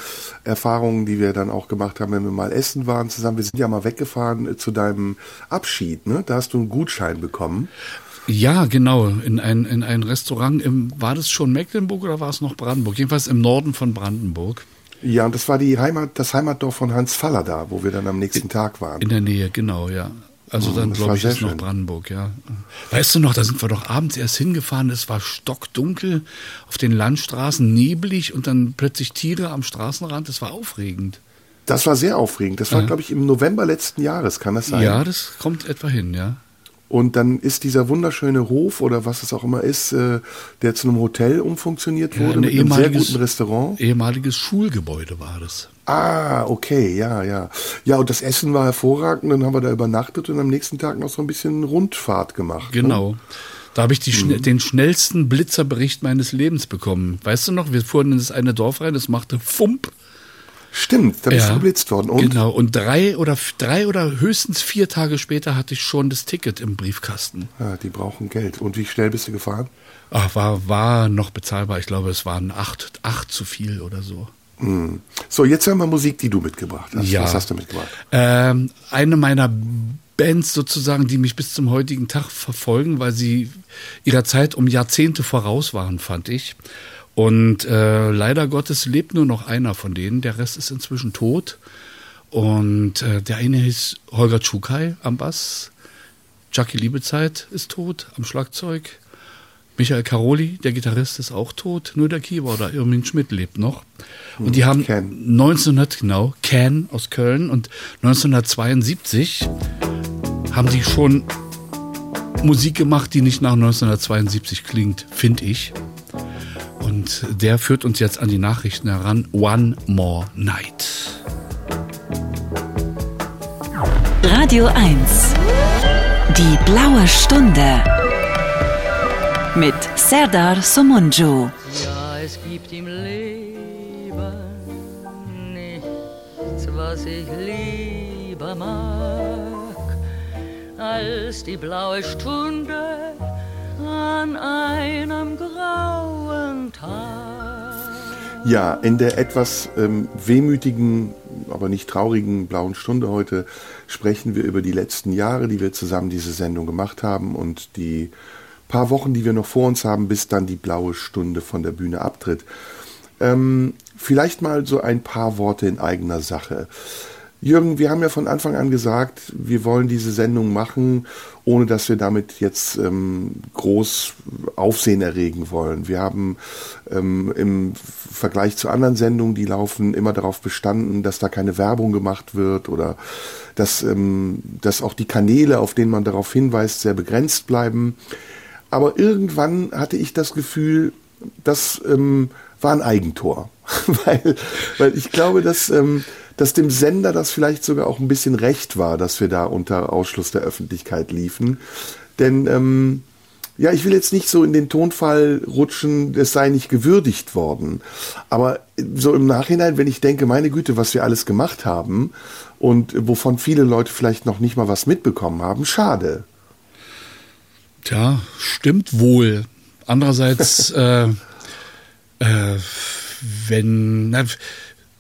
S1: Erfahrungen, die wir dann auch gemacht haben, wenn wir mal essen waren zusammen. Wir sind ja mal weggefahren äh, zu deinem Abschied, ne? Da hast du einen Gutschein bekommen.
S2: Ja, genau. In ein, in ein Restaurant im, war das schon Mecklenburg oder war es noch Brandenburg? Jedenfalls im Norden von Brandenburg.
S1: Ja, und das war die Heimat, das Heimatdorf von Hans Faller da, wo wir dann am nächsten Tag waren.
S2: In der Nähe, genau, ja. Also dann
S1: das
S2: glaube ich ist noch
S1: schön.
S2: Brandenburg, ja. Weißt du noch, da sind wir doch abends erst hingefahren, es war stockdunkel auf den Landstraßen, neblig und dann plötzlich Tiere am Straßenrand, das war aufregend.
S1: Das war sehr aufregend. Das war, glaube ich, im November letzten Jahres, kann das sein?
S2: Ja, das kommt etwa hin, ja.
S1: Und dann ist dieser wunderschöne Hof oder was es auch immer ist, äh, der zu einem Hotel umfunktioniert
S2: Ja,
S1: wurde,
S2: ein
S1: mit einem sehr guten Restaurant.
S2: Ehemaliges Schulgebäude war das.
S1: Ah, okay, ja, ja. Ja, und das Essen war hervorragend, dann haben wir da übernachtet und am nächsten Tag noch so ein bisschen Rundfahrt gemacht. Ne?
S2: Genau. Da habe ich die,
S1: Mhm.
S2: den schnellsten Blitzerbericht meines Lebens bekommen. Weißt du noch, wir fuhren in das eine Dorf rein, das machte Fump.
S1: Stimmt, da bist du geblitzt worden. Und?
S2: Genau. Und drei oder drei oder höchstens vier Tage später hatte ich schon das Ticket im Briefkasten.
S1: Ja, die brauchen Geld. Und wie schnell bist du gefahren?
S2: Ach, war, war noch bezahlbar. Ich glaube, es waren acht, acht zu viel oder so.
S1: Hm. So, jetzt hören wir Musik, die du mitgebracht hast.
S2: Ja.
S1: Was hast du mitgebracht?
S2: Ähm, eine meiner Bands sozusagen, die mich bis zum heutigen Tag verfolgen, weil sie ihrer Zeit um Jahrzehnte voraus waren, fand ich. Und äh, leider Gottes lebt nur noch einer von denen. Der Rest ist inzwischen tot. Und äh, der eine hieß Holger Tschukai am Bass. Chucky Liebezeit ist tot am Schlagzeug. Michael Caroli, der Gitarrist, ist auch tot. Nur der Keyboarder Irmin Schmidt lebt noch. Und die haben
S1: Ken.
S2: 1900, genau, Ken aus Köln. Und 1972 haben sie schon Musik gemacht, die nicht nach 1972 klingt, finde ich. Und der führt uns jetzt an die Nachrichten heran. One More Night.
S6: Radio 1. Die blaue Stunde. Mit Serdar Somunju.
S7: Ja, es gibt im Leben nichts, was ich lieber mag, als die blaue Stunde an einem grauen Tag.
S1: Ja, in der etwas ähm, wehmütigen, aber nicht traurigen blauen Stunde heute sprechen wir über die letzten Jahre, die wir zusammen diese Sendung gemacht haben und die paar Wochen, die wir noch vor uns haben, bis dann die blaue Stunde von der Bühne abtritt. Ähm, vielleicht mal so ein paar Worte in eigener Sache. Jürgen, wir haben ja von Anfang an gesagt, wir wollen diese Sendung machen, ohne dass wir damit jetzt ähm, groß Aufsehen erregen wollen. Wir haben ähm, im Vergleich zu anderen Sendungen, die laufen, immer darauf bestanden, dass da keine Werbung gemacht wird oder dass, ähm, dass auch die Kanäle, auf denen man darauf hinweist, sehr begrenzt bleiben. Aber irgendwann hatte ich das Gefühl, das ähm, war ein Eigentor. weil, weil ich glaube, dass, ähm, dass dem Sender das vielleicht sogar auch ein bisschen recht war, dass wir da unter Ausschluss der Öffentlichkeit liefen. Denn ähm, Ja, ich will jetzt nicht so in den Tonfall rutschen, es sei nicht gewürdigt worden. Aber so im Nachhinein, wenn ich denke, meine Güte, was wir alles gemacht haben und wovon viele Leute vielleicht noch nicht mal was mitbekommen haben, schade.
S2: Tja, stimmt wohl. Andererseits, äh, äh, wenn, na,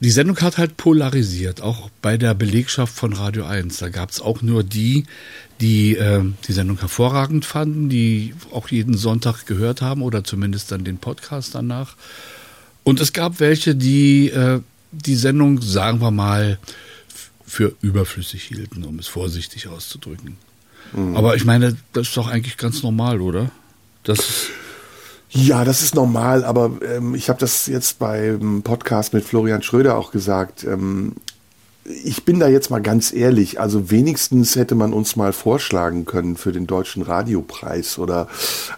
S2: die Sendung hat halt polarisiert, auch bei der Belegschaft von Radio 1. Da gab es auch nur die, die äh, die Sendung hervorragend fanden, die auch jeden Sonntag gehört haben oder zumindest dann den Podcast danach. Und es gab welche, die äh, die Sendung, sagen wir mal, für überflüssig hielten, um es vorsichtig auszudrücken. Mhm. Aber ich meine, das ist doch eigentlich ganz normal, oder? Das
S1: ja, das ist normal, aber ähm, ich habe das jetzt beim Podcast mit Florian Schröder auch gesagt. Ähm, ich bin da jetzt mal ganz ehrlich, also wenigstens hätte man uns mal vorschlagen können für den deutschen Radiopreis oder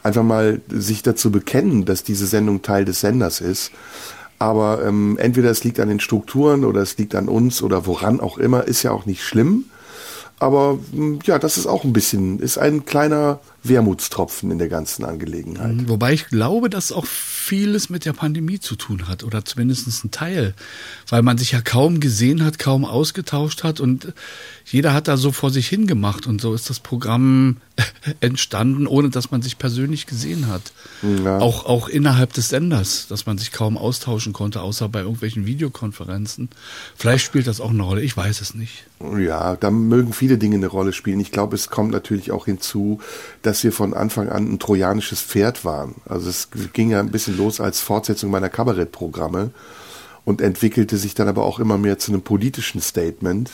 S1: einfach mal sich dazu bekennen, dass diese Sendung Teil des Senders ist. Aber ähm, entweder es liegt an den Strukturen oder es liegt an uns oder woran auch immer, ist ja auch nicht schlimm. Aber hm, ja, das ist auch ein bisschen, ist ein kleiner Wermutstropfen in der ganzen Angelegenheit.
S2: Wobei ich glaube, dass auch vieles mit der Pandemie zu tun hat oder zumindest ein Teil, weil man sich ja kaum gesehen hat, kaum ausgetauscht hat und jeder hat da so vor sich hingemacht und so ist das Programm entstanden, ohne dass man sich persönlich gesehen hat. Ja. Auch, auch innerhalb des Senders, dass man sich kaum austauschen konnte, außer bei irgendwelchen Videokonferenzen. Vielleicht spielt das auch eine Rolle, ich weiß es nicht.
S1: Ja, da mögen viele Dinge eine Rolle spielen. Ich glaube, es kommt natürlich auch hinzu, dass wir von Anfang an ein trojanisches Pferd waren. Also es ging ja ein bisschen los als Fortsetzung meiner Kabarettprogramme und entwickelte sich dann aber auch immer mehr zu einem politischen Statement.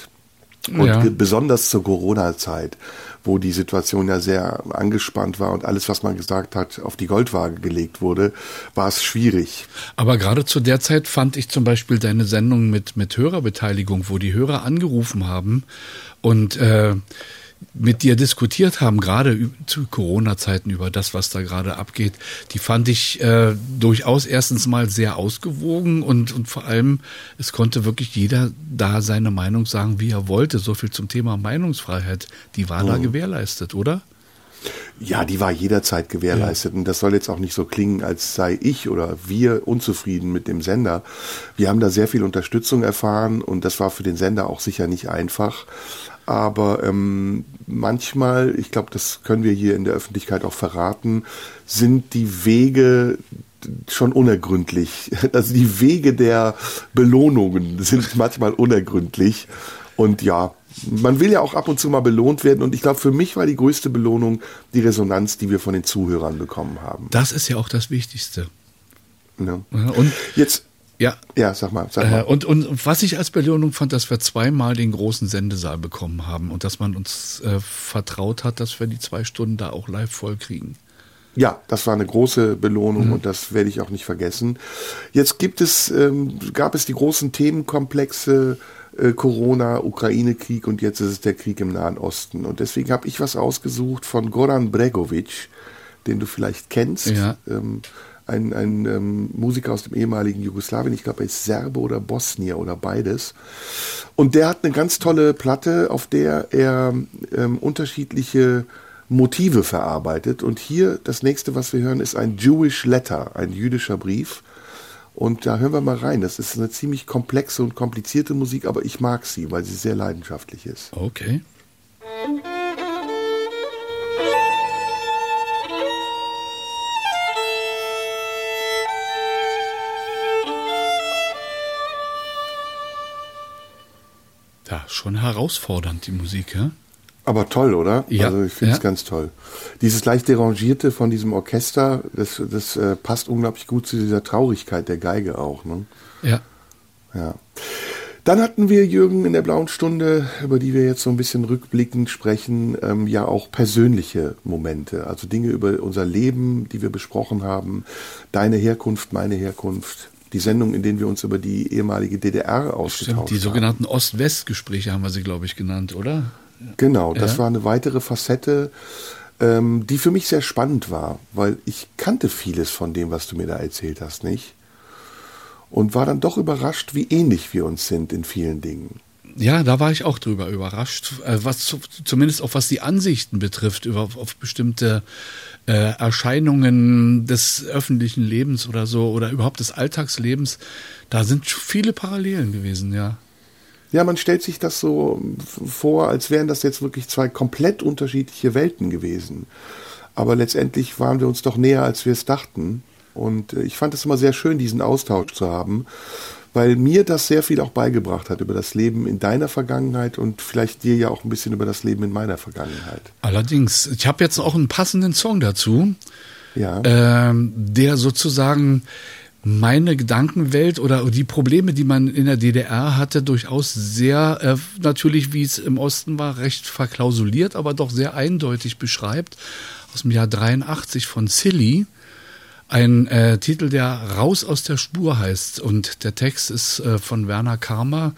S1: Und ja. besonders zur Corona-Zeit, wo die Situation ja sehr angespannt war und alles, was man gesagt hat, auf die Goldwaage gelegt wurde, war es schwierig.
S2: Aber gerade zu der Zeit fand ich zum Beispiel deine Sendung mit, mit Hörerbeteiligung, wo die Hörer angerufen haben und äh, mit dir diskutiert haben, gerade zu Corona-Zeiten über das, was da gerade abgeht, die fand ich äh, durchaus erstens mal sehr ausgewogen und, und vor allem, es konnte wirklich jeder da seine Meinung sagen, wie er wollte. So viel zum Thema Meinungsfreiheit. Die war mhm. da gewährleistet, oder?
S1: Ja, die war jederzeit gewährleistet. Ja. Und das soll jetzt auch nicht so klingen, als sei ich oder wir unzufrieden mit dem Sender. Wir haben da sehr viel Unterstützung erfahren und das war für den Sender auch sicher nicht einfach. Aber ähm, manchmal, ich glaube, das können wir hier in der Öffentlichkeit auch verraten, sind die Wege schon unergründlich. Also die Wege der Belohnungen sind manchmal unergründlich. Und ja, man will ja auch ab und zu mal belohnt werden. Und ich glaube, für mich war die größte Belohnung die Resonanz, die wir von den Zuhörern bekommen haben.
S2: Das ist ja auch das Wichtigste.
S1: Ja. Und jetzt ja. Ja, sag mal. Sag mal.
S2: Äh, und, und was ich als Belohnung fand, dass wir zweimal den großen Sendesaal bekommen haben und dass man uns äh, vertraut hat, dass wir die zwei Stunden da auch live voll kriegen.
S1: Ja, das war eine große Belohnung mhm. und das werde ich auch nicht vergessen. Jetzt gibt es, ähm, gab es die großen Themenkomplexe äh, Corona, Ukraine-Krieg und jetzt ist es der Krieg im Nahen Osten. Und deswegen habe ich was ausgesucht von Goran Bregovic, den du vielleicht kennst. Ja. Ähm, ein, ein ähm, Musiker aus dem ehemaligen Jugoslawien, ich glaube, er ist Serbe oder Bosnier oder beides. Und der hat eine ganz tolle Platte, auf der er ähm, unterschiedliche Motive verarbeitet. Und hier das nächste, was wir hören, ist ein Jewish Letter, ein jüdischer Brief. Und da hören wir mal rein. Das ist eine ziemlich komplexe und komplizierte Musik, aber ich mag sie, weil sie sehr leidenschaftlich ist.
S2: Okay. Schon herausfordernd, die Musik, ja?
S1: Aber toll, oder?
S2: Ja.
S1: Also ich finde es ja. ganz toll. Dieses leicht derangierte von diesem Orchester, das, das äh, passt unglaublich gut zu dieser Traurigkeit der Geige auch. Ne?
S2: Ja.
S1: Ja. Dann hatten wir, Jürgen, in der blauen Stunde, über die wir jetzt so ein bisschen rückblickend sprechen, ähm, ja auch persönliche Momente, also Dinge über unser Leben, die wir besprochen haben, deine Herkunft, meine Herkunft, die Sendung, in denen wir uns über die ehemalige DDR ausgetauscht Stimmt,
S2: die sogenannten Ost-West-Gespräche haben wir sie, glaube ich, genannt, oder?
S1: Genau, das ja. war eine weitere Facette, ähm, die für mich sehr spannend war, weil ich kannte vieles von dem, was du mir da erzählt hast, nicht? Und war dann doch überrascht, wie ähnlich wir uns sind in vielen Dingen.
S2: Ja, da war ich auch drüber überrascht, äh, was zu, zumindest auch was die Ansichten betrifft über auf bestimmte äh, Erscheinungen des öffentlichen Lebens oder so oder überhaupt des Alltagslebens. Da sind viele Parallelen gewesen, ja.
S1: Ja, man stellt sich das so vor, als wären das jetzt wirklich zwei komplett unterschiedliche Welten gewesen. Aber letztendlich waren wir uns doch näher, als wir es dachten. Und äh, ich fand es immer sehr schön, diesen Austausch zu haben, weil mir das sehr viel auch beigebracht hat über das Leben in deiner Vergangenheit und vielleicht dir ja auch ein bisschen über das Leben in meiner Vergangenheit.
S2: Allerdings, ich habe jetzt auch einen passenden Song dazu,
S1: Ja.
S2: ähm, der sozusagen meine Gedankenwelt oder die Probleme, die man in der DDR hatte, durchaus sehr, äh, natürlich wie es im Osten war, recht verklausuliert, aber doch sehr eindeutig beschreibt, aus dem Jahr 83 von Silly. Ein äh, Titel, der Raus aus der Spur heißt. Und der Text ist äh, von Werner Karmer,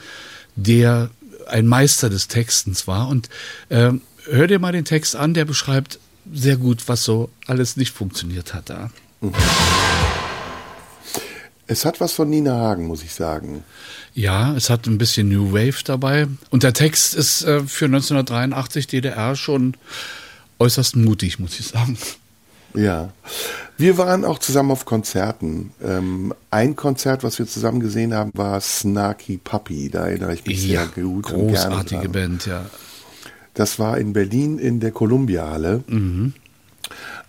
S2: der ein Meister des Textens war. Und äh, hör dir mal den Text an, der beschreibt sehr gut, was so alles nicht funktioniert hat da.
S1: Es hat was von Nina Hagen, muss ich sagen.
S2: Ja, es hat ein bisschen New Wave dabei. Und der Text ist äh, für 1983 DDR schon äußerst mutig, muss ich sagen.
S1: Ja. Wir waren auch zusammen auf Konzerten. Ähm, ein Konzert, was wir zusammen gesehen haben, war Snarky Puppy. Da erinnere ich mich sehr gut und gerne
S2: großartige
S1: dran.
S2: Band, ja.
S1: Das war in Berlin in der Columbia-Halle.
S2: Mhm.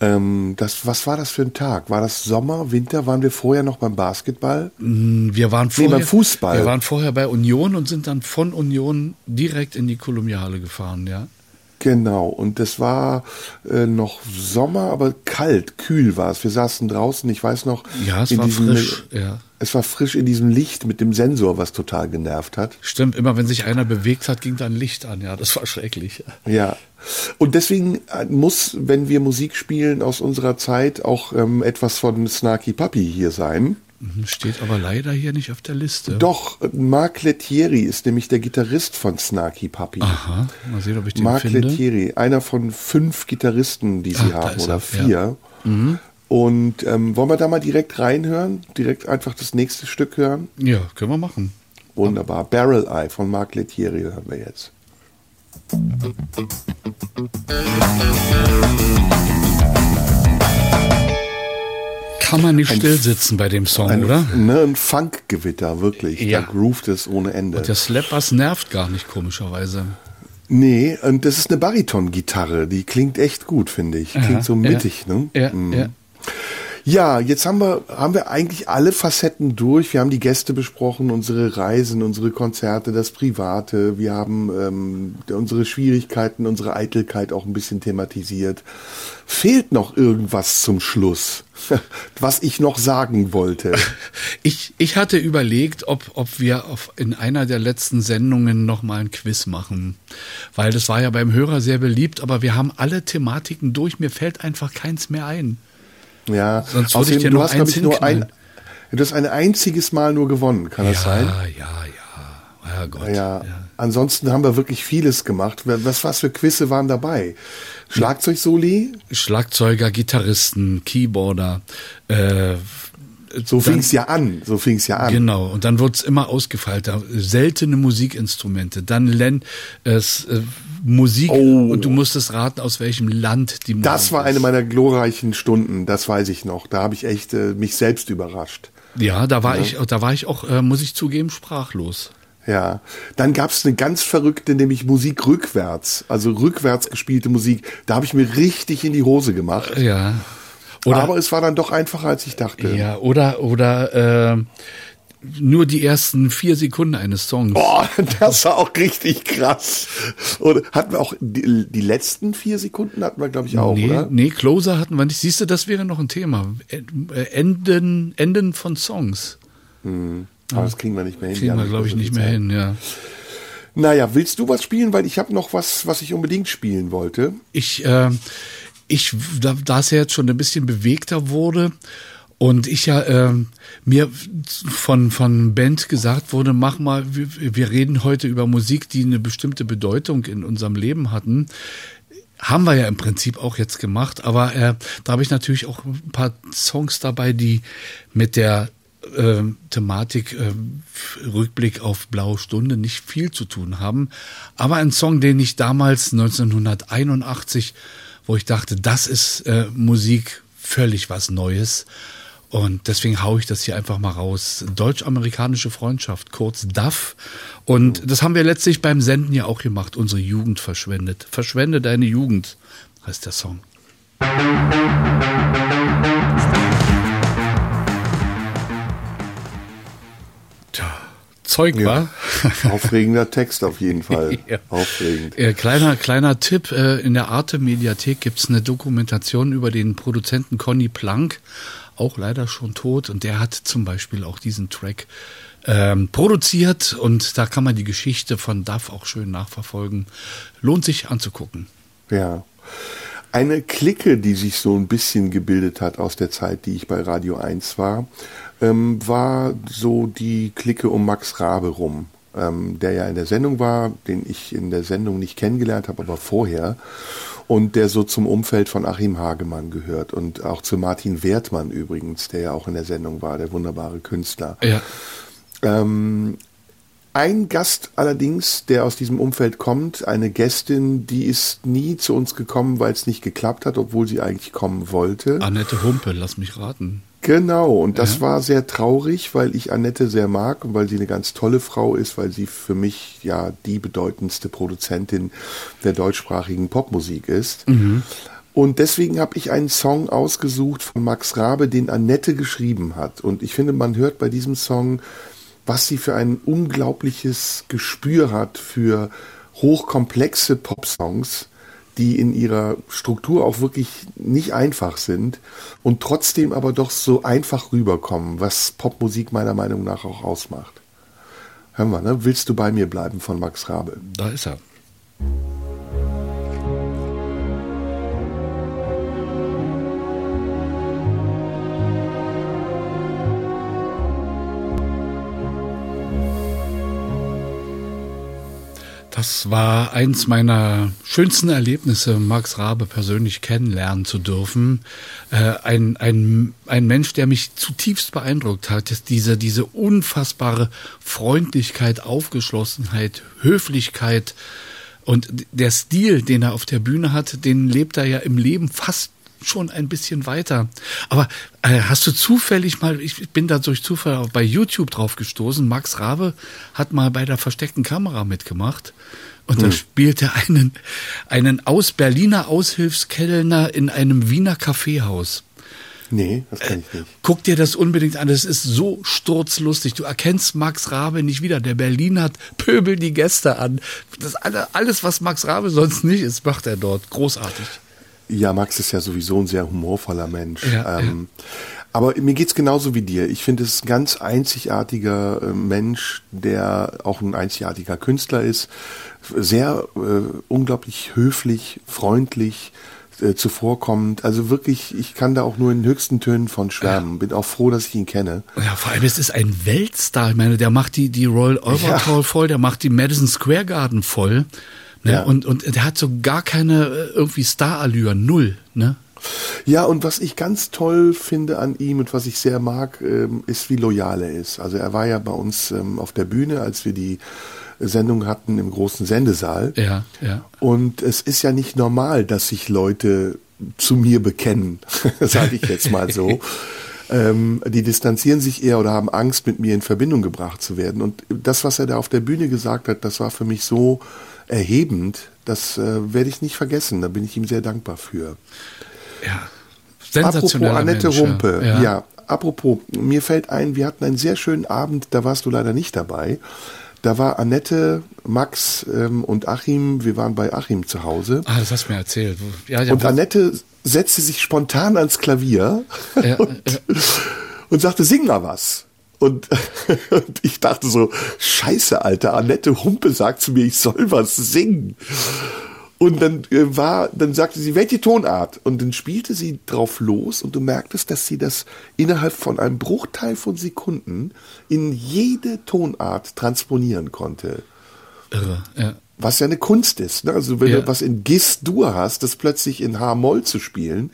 S1: Ähm, das, was war das für ein Tag? War das Sommer, Winter? Waren wir vorher noch beim Basketball?
S2: Wir waren
S1: Nee,
S2: vorher,
S1: beim Fußball.
S2: Wir waren vorher bei Union und sind dann von Union direkt in die Kolumbiale gefahren, ja.
S1: Genau. Und das war äh, noch Sommer, aber kalt, kühl war es. Wir saßen draußen, ich weiß noch.
S2: Ja, es war frisch, ja.
S1: Es war frisch in diesem Licht mit dem Sensor, was total genervt hat.
S2: Stimmt, immer wenn sich einer bewegt hat, ging da ein Licht an, ja. Das war schrecklich.
S1: Ja. Und deswegen äh, muss, wenn wir Musik spielen aus unserer Zeit, auch ähm, etwas von Snarky Puppy hier sein.
S2: Mhm, Steht aber leider hier nicht auf der Liste.
S1: Doch, Marc Lettieri ist nämlich der Gitarrist von Snarky Puppy.
S2: Aha, mal sehen, ob ich den
S1: Marc
S2: finde.
S1: Lettieri, einer von fünf Gitarristen, die sie
S2: da
S1: haben, oder
S2: er,
S1: vier.
S2: ja. Mhm.
S1: Und ähm, wollen wir da mal direkt reinhören? Direkt einfach das nächste Stück hören?
S2: Ja, können wir machen.
S1: Wunderbar. Barrel Eye von Marc Lettieri hören wir jetzt.
S2: Kann man nicht still sitzen bei dem Song,
S1: Ein,
S2: oder?
S1: ne, ein Funkgewitter, wirklich.
S2: Ja.
S1: Da groovt es ohne Ende.
S2: Und der Slap-Bass nervt gar nicht, komischerweise.
S1: Nee, und das ist eine Bariton-Gitarre, die klingt echt gut, finde ich. Klingt
S2: Aha,
S1: so
S2: ja.
S1: mittig, ne?
S2: Ja,
S1: Mhm.
S2: ja.
S1: Ja, jetzt haben wir, haben wir eigentlich alle Facetten durch. Wir haben die Gäste besprochen, unsere Reisen, unsere Konzerte, das Private. Wir haben ähm, unsere Schwierigkeiten, unsere Eitelkeit auch ein bisschen thematisiert. Fehlt noch irgendwas zum Schluss, was ich noch sagen wollte?
S2: Ich, ich hatte überlegt, ob, ob wir auf, in einer der letzten Sendungen nochmal ein Quiz machen. Weil das war ja beim Hörer sehr beliebt, aber wir haben alle Thematiken durch. Mir fällt einfach keins mehr ein.
S1: Ja,
S2: Sonst würde ich dir
S1: du hast, glaub
S2: eins
S1: ich, nur ein, du hast ein einziges Mal nur gewonnen, kann das sein?
S2: Ja, ja, ja. Ja, Gott.
S1: Ja, ansonsten haben wir wirklich vieles gemacht. Was, was für Quizze waren dabei? Schlagzeugsoli?
S2: Schlagzeuger, Gitarristen, Keyboarder. Äh,
S1: So
S2: dann-
S1: fing's ja an. So fing's ja an.
S2: Genau, und dann wird's immer ausgefeilter. Seltene Musikinstrumente, dann Len, es, äh, Musik
S1: Oh.
S2: und du musstest raten, aus welchem Land die Musik
S1: Das war eine meiner glorreichen Stunden, das weiß ich noch. Da habe ich echt äh, mich selbst überrascht.
S2: Ja, da war ich, da war ich auch, äh, muss ich zugeben, sprachlos.
S1: Ja, dann gab's eine ganz verrückte, nämlich Musik rückwärts, also rückwärts gespielte Musik. Da habe ich mir richtig in die Hose gemacht.
S2: Ja. Oder,
S1: Aber es war dann doch einfacher, als ich dachte.
S2: ja, oder, oder, äh, nur die ersten vier Sekunden eines Songs.
S1: Boah, das war auch richtig krass. Und hatten wir auch die, die letzten vier Sekunden hatten wir, glaube ich, auch,
S2: nee,
S1: oder?
S2: nee, Closer hatten wir nicht. Siehst du, das wäre noch ein Thema. Äh, Enden, Enden von Songs.
S1: Aber das kriegen wir nicht mehr hin.
S2: Kriegen wir, glaube ich, nicht mehr hin, ja.
S1: Naja, willst du was spielen? Weil ich habe noch was, was ich unbedingt spielen wollte.
S2: Ich, äh, ich, da, da es ja jetzt schon ein bisschen bewegter wurde und ich ja äh, mir von von Band gesagt wurde, mach mal, wir, wir reden heute über Musik, die eine bestimmte Bedeutung in unserem Leben hatten. Haben wir ja im Prinzip auch jetzt gemacht, aber äh, da habe ich natürlich auch ein paar Songs dabei, die mit der äh, Thematik äh, Rückblick auf Blaue Stunde nicht viel zu tun haben. Aber ein Song, den ich damals 1981, wo ich dachte, das ist äh, Musik völlig was Neues. Und deswegen haue ich das hier einfach mal raus. Deutsch-amerikanische Freundschaft, kurz DAF. Und das haben wir letztlich beim Senden ja auch gemacht. Unsere Jugend verschwendet. Verschwende deine Jugend, heißt der Song. Tja, Zeug
S1: Ja.
S2: war.
S1: Aufregender Text auf jeden Fall.
S2: Ja.
S1: Aufregend.
S2: Äh, kleiner, kleiner Tipp, äh, in der Arte-Mediathek gibt's eine Dokumentation über den Produzenten Conny Plank, auch leider schon tot, und der hat zum Beispiel auch diesen Track ähm, produziert und da kann man die Geschichte von Duff auch schön nachverfolgen. Lohnt sich anzugucken.
S1: Ja. Eine Clique, die sich so ein bisschen gebildet hat aus der Zeit, die ich bei Radio 1 war, ähm, war so die Clique um Max Rabe rum, ähm, der ja in der Sendung war, den ich in der Sendung nicht kennengelernt habe, aber vorher. Und der so zum Umfeld von Achim Hagemann gehört und auch zu Martin Wertmann übrigens, der ja auch in der Sendung war, der wunderbare Künstler.
S2: Ja.
S1: Ähm, ein Gast allerdings, der aus diesem Umfeld kommt, eine Gästin, die ist nie zu uns gekommen, weil es nicht geklappt hat, obwohl sie eigentlich kommen wollte.
S2: Annette Humpe, lass mich raten.
S1: Genau, und das
S2: Ja.
S1: war sehr traurig, weil ich Annette sehr mag und weil sie eine ganz tolle Frau ist, weil sie für mich ja die bedeutendste Produzentin der deutschsprachigen Popmusik ist. Und deswegen habe ich einen Song ausgesucht von Max Rabe, den Annette geschrieben hat. Und ich finde, man hört bei diesem Song, was sie für ein unglaubliches Gespür hat für hochkomplexe Popsongs, die in ihrer Struktur auch wirklich nicht einfach sind und trotzdem aber doch so einfach rüberkommen, was Popmusik meiner Meinung nach auch ausmacht. Hören wir, ne? Willst du bei mir bleiben von Max Rabe?
S2: Da ist er. Das war eins meiner schönsten Erlebnisse, Max Rabe persönlich kennenlernen zu dürfen. Äh, ein, ein, ein Mensch, der mich zutiefst beeindruckt hat, diese, diese unfassbare Freundlichkeit, Aufgeschlossenheit, Höflichkeit und der Stil, den er auf der Bühne hat, den lebt er ja im Leben fast schon ein bisschen weiter. Aber äh, hast du zufällig mal, ich bin da durch Zufall auch bei YouTube drauf gestoßen, Max Rabe hat mal bei der versteckten Kamera mitgemacht. Und da spielt er einen, einen aus Berliner Aushilfskellner in einem Wiener Kaffeehaus.
S1: Nee, das kann ich nicht.
S2: Guck dir das unbedingt an. Das ist so sturzlustig. Du erkennst Max Rabe nicht wieder. Der Berliner pöbel die Gäste an. Das alle, alles, was Max Rabe sonst nicht ist, macht er dort. Großartig.
S1: Ja, Max ist ja sowieso ein sehr humorvoller Mensch.
S2: Ja,
S1: ähm, Aber mir geht's genauso wie dir. Ich finde, es ist ein ganz einzigartiger äh, Mensch, der auch ein einzigartiger Künstler ist. Sehr äh, unglaublich höflich, freundlich, äh, zuvorkommend. Also wirklich, ich kann da auch nur in höchsten Tönen von schwärmen. Bin auch froh, dass ich ihn kenne.
S2: Ja, vor allem, es ist ein Weltstar. Ich meine, der macht die, die Royal Albert Hall voll, der macht die Madison Square Garden voll. Ne?
S1: Ja.
S2: Und, und der hat so gar keine äh, irgendwie Starallüren. Null. Ne?
S1: Ja, und was ich ganz toll finde an ihm und was ich sehr mag, ähm, ist, wie loyal er ist. Also er war ja bei uns ähm, auf der Bühne, als wir die Sendung hatten im großen Sendesaal.
S2: Ja, ja.
S1: Und es ist ja nicht normal, dass sich Leute zu mir bekennen, sage ich jetzt mal so. ähm, die distanzieren sich eher oder haben Angst, mit mir in Verbindung gebracht zu werden. Und das, was er da auf der Bühne gesagt hat, das war für mich so erhebend, das äh, werde ich nicht vergessen. Da bin ich ihm sehr dankbar für.
S2: Ja.
S1: Apropos Annette
S2: Mensch,
S1: Rumpe,
S2: Ja.
S1: ja. apropos, mir fällt ein, wir hatten einen sehr schönen Abend, da warst du leider nicht dabei. Da war Annette, Max ähm, und Achim, wir waren bei Achim zu Hause.
S2: Ah, das hast du mir erzählt. Ja, ja,
S1: Und Annette setzte sich spontan ans Klavier und, und sagte, sing mal was. Und, und ich dachte so, scheiße, Alter, Annette Humpe sagt zu mir, ich soll was singen. Und dann äh, war, dann sagte sie, welche Tonart? Und dann spielte sie drauf los und du merktest, dass sie das innerhalb von einem Bruchteil von Sekunden in jede Tonart transponieren konnte.
S2: irre. Ja.
S1: Was ja eine Kunst ist. Ne? Also wenn
S2: Ja.
S1: du was in Gis-Dur hast, das plötzlich in H-Moll zu spielen,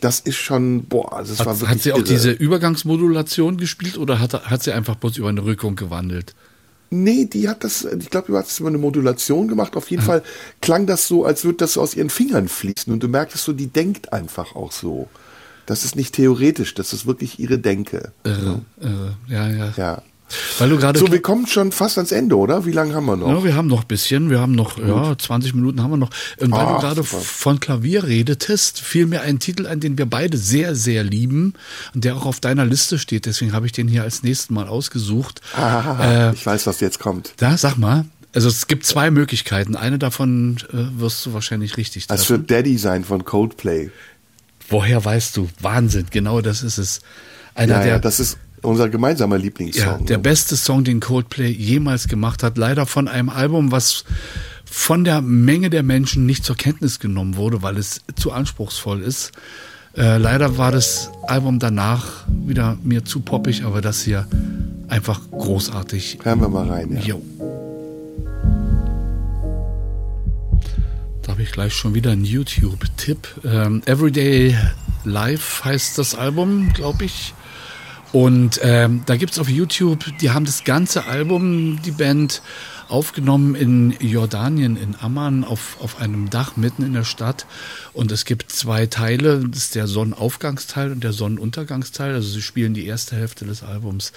S1: das ist schon, boah, also es war
S2: Hat,
S1: wirklich
S2: hat sie auch
S1: irre.
S2: diese Übergangsmodulation gespielt oder hat, hat sie einfach bloß über eine Rückung gewandelt?
S1: Nee, die hat das, ich glaube, die hat das über eine Modulation gemacht. Auf jeden Fall klang das so, als würde das so aus ihren Fingern fließen. Und du merktest so, die denkt einfach auch so. Das ist nicht theoretisch, das ist wirklich ihre Denke.
S2: Irre, irre. Ja, ja.
S1: Ja.
S2: Weil du gerade
S1: So, wir kommen schon fast ans Ende, oder? Wie lange haben wir noch?
S2: Ja, wir haben noch ein bisschen, wir haben noch, ja, 20 Minuten haben wir noch. Und weil
S1: Ah,
S2: du gerade von Klavier redetest, fiel mir ein Titel ein, den wir beide sehr, sehr lieben und der auch auf deiner Liste steht. Deswegen habe ich den hier als nächstes Mal ausgesucht.
S1: Ah,
S2: Äh,
S1: ich weiß, was jetzt kommt.
S2: da, sag mal. Also es gibt zwei Möglichkeiten. Eine davon äh, wirst du wahrscheinlich richtig
S1: Das
S2: treffen.
S1: wird Daddy sein von Coldplay.
S2: Woher weißt du? Wahnsinn, genau das ist es. Einer
S1: Ja,
S2: der,
S1: ja, das ist unser gemeinsamer Lieblingssong.
S2: Ja, der
S1: ne?
S2: beste Song, den Coldplay jemals gemacht hat. Leider von einem Album, was von der Menge der Menschen nicht zur Kenntnis genommen wurde, weil es zu anspruchsvoll ist. Äh, leider war das Album danach wieder mir zu poppig, aber das hier einfach großartig.
S1: Hören wir mal rein. Ja.
S2: Jo. Da habe ich gleich schon wieder einen YouTube-Tipp. Ähm, Everyday Life heißt das Album, glaube ich. Und ähm, da gibt's auf YouTube, die haben das ganze Album, die Band, aufgenommen in Jordanien, in Amman, auf, auf einem Dach mitten in der Stadt. Und es gibt zwei Teile, das ist der Sonnenaufgangsteil und der Sonnenuntergangsteil. Also sie spielen die erste Hälfte des Albums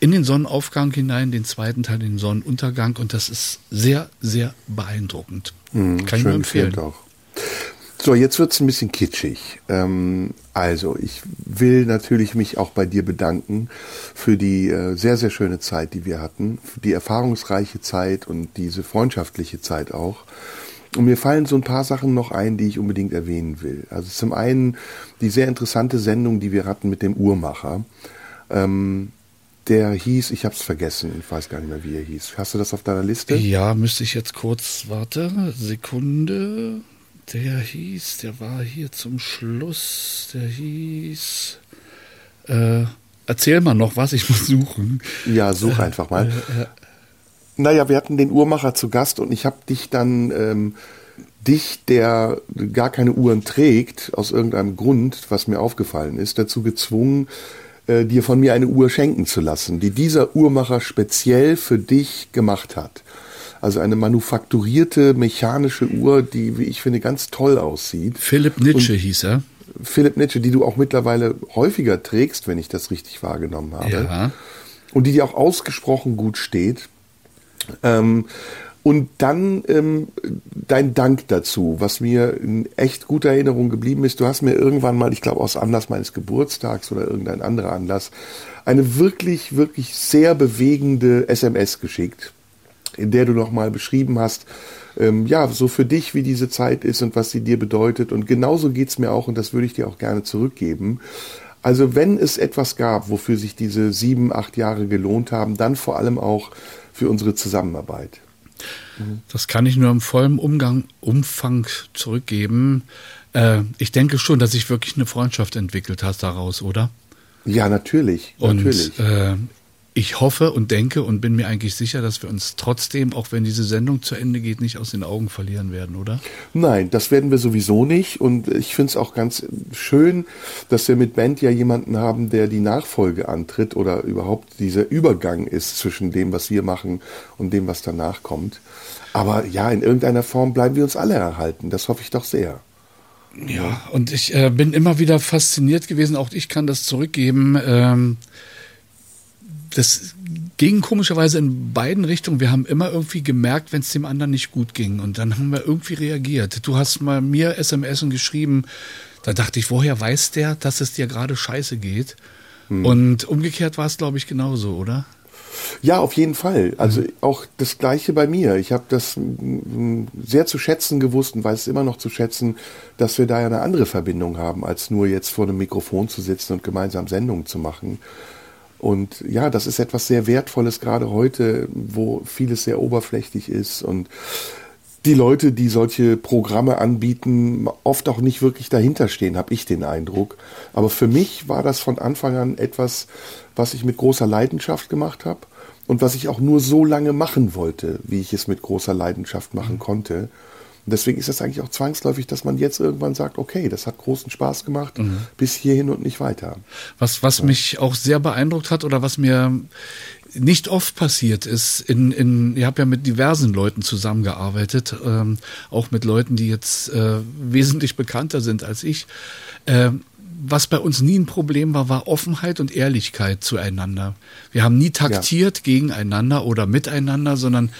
S2: in den Sonnenaufgang hinein, den zweiten Teil in den Sonnenuntergang. Und das ist sehr, sehr beeindruckend. Kann ich nur empfehlen.
S1: auch. So, jetzt wird's ein bisschen kitschig. Ähm, also, ich will natürlich mich auch bei dir bedanken für die äh, sehr, sehr schöne Zeit, die wir hatten, die erfahrungsreiche Zeit und diese freundschaftliche Zeit auch. Und mir fallen so ein paar Sachen noch ein, die ich unbedingt erwähnen will. Also zum einen die sehr interessante Sendung, die wir hatten mit dem Uhrmacher. Ähm, der hieß, ich habe es vergessen, ich weiß gar nicht mehr, wie er hieß. Hast du das auf deiner Liste?
S2: Ja, müsste ich jetzt kurz, warte, Sekunde. Der hieß, der war hier zum Schluss, der hieß, äh, erzähl mal noch was, ich muss suchen.
S1: Ja, such einfach mal. Naja, wir hatten den Uhrmacher zu Gast und ich habe dich dann, ähm, dich, der gar keine Uhren trägt, aus irgendeinem Grund, was mir aufgefallen ist, dazu gezwungen, äh, dir von mir eine Uhr schenken zu lassen, die dieser Uhrmacher speziell für dich gemacht hat. Also eine manufakturierte mechanische Uhr, die, wie ich finde, ganz toll aussieht.
S2: Philipp Nietzsche hieß er.
S1: Philipp Nietzsche, die du auch mittlerweile häufiger trägst, wenn ich das richtig wahrgenommen habe.
S2: Ja.
S1: Und die dir auch ausgesprochen gut steht. Ähm, und dann ähm, dein Dank dazu, was mir in echt guter Erinnerung geblieben ist. Du hast mir irgendwann mal, ich glaube aus Anlass meines Geburtstags oder irgendein anderer Anlass, eine wirklich, wirklich sehr bewegende SMS geschickt, in der du nochmal beschrieben hast, ähm, ja, so für dich, wie diese Zeit ist und was sie dir bedeutet. Und genauso geht's mir auch und das würde ich dir auch gerne zurückgeben. Also wenn es etwas gab, wofür sich diese sieben, acht Jahre gelohnt haben, dann vor allem auch für unsere Zusammenarbeit.
S2: Das kann ich nur im vollen Umgang, Umfang zurückgeben. Äh, ich denke schon, dass sich wirklich eine Freundschaft entwickelt hat daraus, oder?
S1: Ja, natürlich,
S2: Und
S1: natürlich.
S2: äh, ich hoffe und denke und bin mir eigentlich sicher, dass wir uns trotzdem, auch wenn diese Sendung zu Ende geht, nicht aus den Augen verlieren werden, oder?
S1: Nein, das werden wir sowieso nicht. Und ich finde es auch ganz schön, dass wir mit Band ja jemanden haben, der die Nachfolge antritt oder überhaupt dieser Übergang ist zwischen dem, was wir machen und dem, was danach kommt. Aber ja, in irgendeiner Form bleiben wir uns alle erhalten. Das hoffe ich doch sehr.
S2: Ja, und ich äh, bin immer wieder fasziniert gewesen, auch ich kann das zurückgeben. Ähm, das ging komischerweise in beiden Richtungen. Wir haben immer irgendwie gemerkt, wenn es dem anderen nicht gut ging. Und dann haben wir irgendwie reagiert. Du hast mal mir SMS und geschrieben, da dachte ich, woher weiß der, dass es dir gerade scheiße geht? Und umgekehrt war es, glaube ich, genauso, oder?
S1: Ja, auf jeden Fall. Also auch das Gleiche bei mir. Ich habe das sehr zu schätzen gewusst und weiß es immer noch zu schätzen, dass wir da ja eine andere Verbindung haben, als nur jetzt vor einem Mikrofon zu sitzen und gemeinsam Sendungen zu machen. Und ja, das ist etwas sehr Wertvolles, gerade heute, wo vieles sehr oberflächlich ist und die Leute, die solche Programme anbieten, oft auch nicht wirklich dahinter stehen, habe ich den Eindruck. Aber für mich war das von Anfang an etwas, was ich mit großer Leidenschaft gemacht habe und was ich auch nur so lange machen wollte, wie ich es mit großer Leidenschaft machen konnte. Und deswegen ist das eigentlich auch zwangsläufig, dass man jetzt irgendwann sagt, okay, das hat großen Spaß gemacht, bis hierhin und nicht weiter.
S2: Was, was mich auch sehr beeindruckt hat oder was mir nicht oft passiert ist, in, in, ihr habt ja mit diversen Leuten zusammengearbeitet, ähm, auch mit Leuten, die jetzt äh, wesentlich bekannter sind als ich. Ähm, was bei uns nie ein Problem war, war Offenheit und Ehrlichkeit zueinander. Wir haben nie taktiert gegeneinander oder miteinander, sondern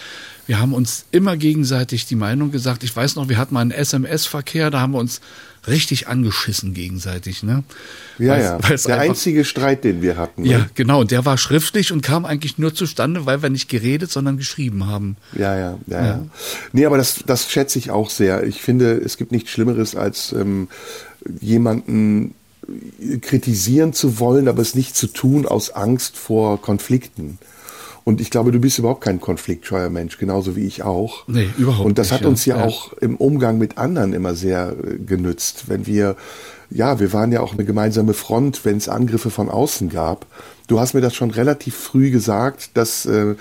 S2: wir haben uns immer gegenseitig die Meinung gesagt. Ich weiß noch, wir hatten mal einen SMS-Verkehr, da haben wir uns richtig angeschissen gegenseitig. Ne?
S1: Ja,
S2: Weil's-
S1: ja.
S2: weil's
S1: Der einzige Streit, den wir hatten. ne?
S2: Ja, genau. Und der war schriftlich und kam eigentlich nur zustande, weil wir nicht geredet, sondern geschrieben haben.
S1: Ja, ja, ja, ja. Nee, aber das, das schätze ich auch sehr. Ich finde, es gibt nichts Schlimmeres, als ähm, jemanden kritisieren zu wollen, aber es nicht zu tun aus Angst vor Konflikten. Und ich glaube, du bist überhaupt kein konfliktscheuer Mensch, genauso wie ich auch.
S2: Nee, überhaupt
S1: Und das
S2: nicht,
S1: hat uns ja,
S2: Ja.
S1: auch im Umgang mit anderen immer sehr äh, genützt. Wenn wir, ja, wir waren ja auch eine gemeinsame Front, wenn es Angriffe von außen gab. Du hast mir das schon relativ früh gesagt, dass äh,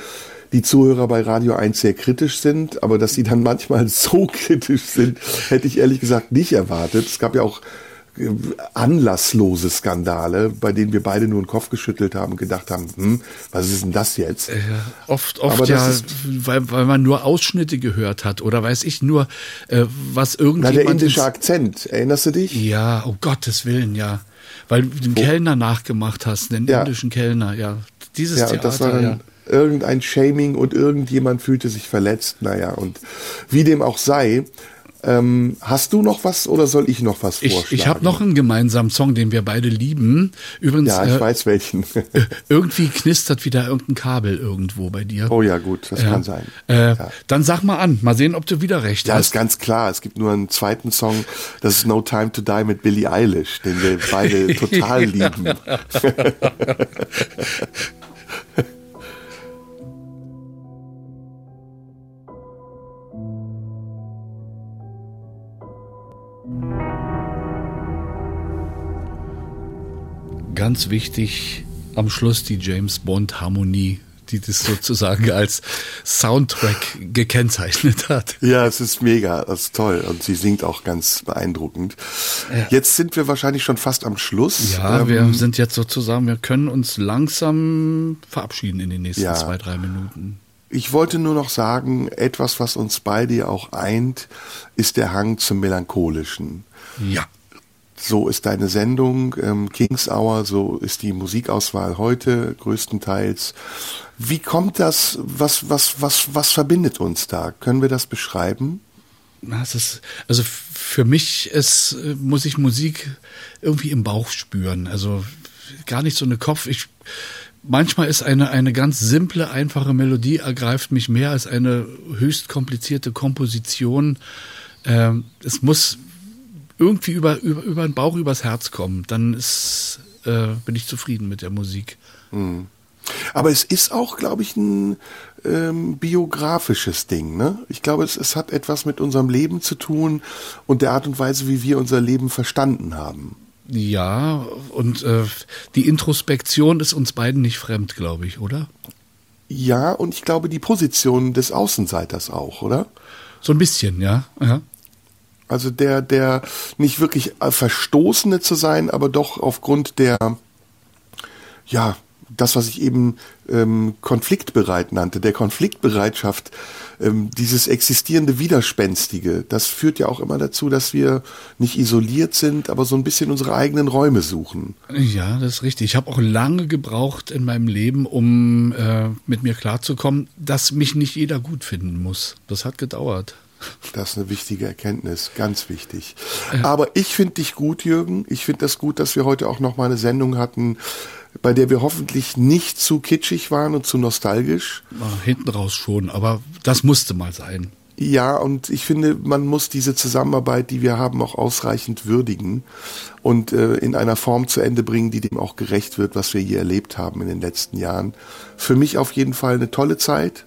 S1: die Zuhörer bei Radio 1 sehr kritisch sind, aber dass sie dann manchmal so kritisch sind, hätte ich ehrlich gesagt nicht erwartet. Es gab ja auch anlasslose Skandale, bei denen wir beide nur den Kopf geschüttelt haben und gedacht haben, hm, was ist denn das jetzt?
S2: Ja, oft, oft ja,
S1: ist-
S2: weil, weil man nur Ausschnitte gehört hat oder weiß ich nur, äh, was
S1: Na,
S2: irgendjemand...
S1: der indische Akzent, erinnerst du dich?
S2: Ja, um Gottes Willen, ja. Weil du den Kellner nachgemacht hast, den
S1: Ja.
S2: indischen Kellner, ja. Dieses
S1: Ja,
S2: Theater,
S1: das war dann
S2: ja.
S1: irgendein Shaming und irgendjemand fühlte sich verletzt. Naja, und wie dem auch sei, ähm, hast du noch was oder soll ich noch was
S2: Ich,
S1: vorschlagen?
S2: ich habe noch einen gemeinsamen Song, den wir beide lieben. Übrigens,
S1: Ja, ich
S2: äh,
S1: weiß welchen.
S2: irgendwie knistert wieder irgendein Kabel irgendwo bei dir.
S1: oh ja, gut, das
S2: Ja.
S1: kann sein.
S2: Äh,
S1: ja.
S2: Dann sag mal an, mal sehen, ob du wieder recht
S1: Ja, ist
S2: hast.
S1: ganz klar. Es gibt nur einen zweiten Song, das ist No Time to Die mit Billie Eilish, den wir beide total lieben.
S2: Ganz wichtig, am Schluss die James Bond Harmonie, die das sozusagen als Soundtrack gekennzeichnet hat.
S1: Ja, es ist mega, das ist toll und sie singt auch ganz beeindruckend. Jetzt sind wir wahrscheinlich schon fast am Schluss.
S2: Ja,
S1: Ähm,
S2: wir sind jetzt sozusagen, wir können uns langsam verabschieden in den nächsten
S1: Ja.
S2: zwei, drei Minuten.
S1: Ich wollte nur noch sagen, etwas, was uns beide ja auch eint, ist der Hang zum Melancholischen.
S2: Ja.
S1: So ist deine Sendung, ähm, Kings Hour, so ist die Musikauswahl heute größtenteils. Wie kommt das, was, was, was, was verbindet uns da? Können wir das beschreiben?
S2: Na, es ist, also für mich ist, äh, muss ich Musik irgendwie im Bauch spüren. Also gar nicht so eine Kopf. Ich, manchmal ist eine, eine ganz simple, einfache Melodie ergreift mich mehr als eine höchst komplizierte Komposition. Ähm, es muss irgendwie über, über, über den Bauch, übers Herz kommen. Dann ist, äh, bin ich zufrieden mit der Musik.
S1: Aber es ist auch, glaube ich, ein ähm, biografisches Ding. Ne? Ich glaube, es, es hat etwas mit unserem Leben zu tun und der Art und Weise, wie wir unser Leben verstanden haben.
S2: Ja, und äh, die Introspektion ist uns beiden nicht fremd, glaube ich, oder?
S1: Ja, und ich glaube, die Position des Außenseiters auch, oder?
S2: So ein bisschen, ja. ja.
S1: Also der, der nicht wirklich äh, Verstoßene zu sein, aber doch aufgrund der, ja, das, was ich eben ähm, konfliktbereit nannte, der Konfliktbereitschaft, ähm, dieses existierende Widerspenstige, das führt ja auch immer dazu, dass wir nicht isoliert sind, aber so ein bisschen unsere eigenen Räume suchen.
S2: Ja, das ist richtig. Ich habe auch lange gebraucht in meinem Leben, um äh, mit mir klarzukommen, dass mich nicht jeder gut finden muss. Das hat gedauert.
S1: Das ist eine wichtige Erkenntnis, ganz wichtig. Aber ich finde dich gut, Jürgen. Ich finde das gut, dass wir heute auch noch mal eine Sendung hatten, bei der wir hoffentlich nicht zu kitschig waren und zu nostalgisch.
S2: Hinten raus schon, aber das musste mal sein.
S1: Ja, und ich finde, man muss diese Zusammenarbeit, die wir haben, auch ausreichend würdigen und äh, in einer Form zu Ende bringen, die dem auch gerecht wird, was wir hier erlebt haben in den letzten Jahren. Für mich auf jeden Fall eine tolle Zeit.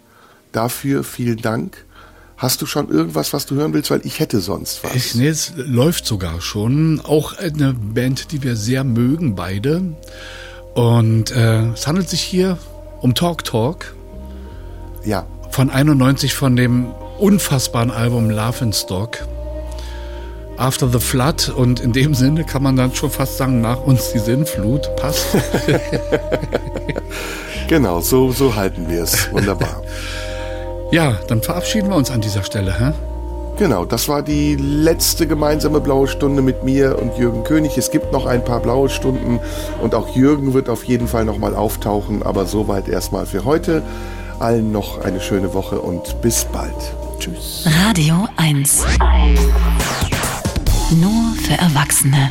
S1: Dafür vielen Dank. Hast du schon irgendwas, was du hören willst? Weil ich hätte sonst was.
S2: Ich, nee, es läuft sogar schon. Auch eine Band, die wir sehr mögen, beide. Und äh, es handelt sich hier um Talk Talk
S1: ja,
S2: von 91 von dem unfassbaren Album Love and Stock. After the Flood und in dem Sinne kann man dann schon fast sagen, nach uns die Sinnflut. Passt.
S1: genau, so, so halten wir es. Wunderbar.
S2: ja, dann verabschieden wir uns an dieser Stelle. Hä?
S1: Genau, das war die letzte gemeinsame blaue Stunde mit mir und Jürgen König. Es gibt noch ein paar blaue Stunden und auch Jürgen wird auf jeden Fall nochmal auftauchen, aber soweit erstmal für heute. Allen noch eine schöne Woche und bis bald. Tschüss.
S6: Radio 1. Nur für Erwachsene.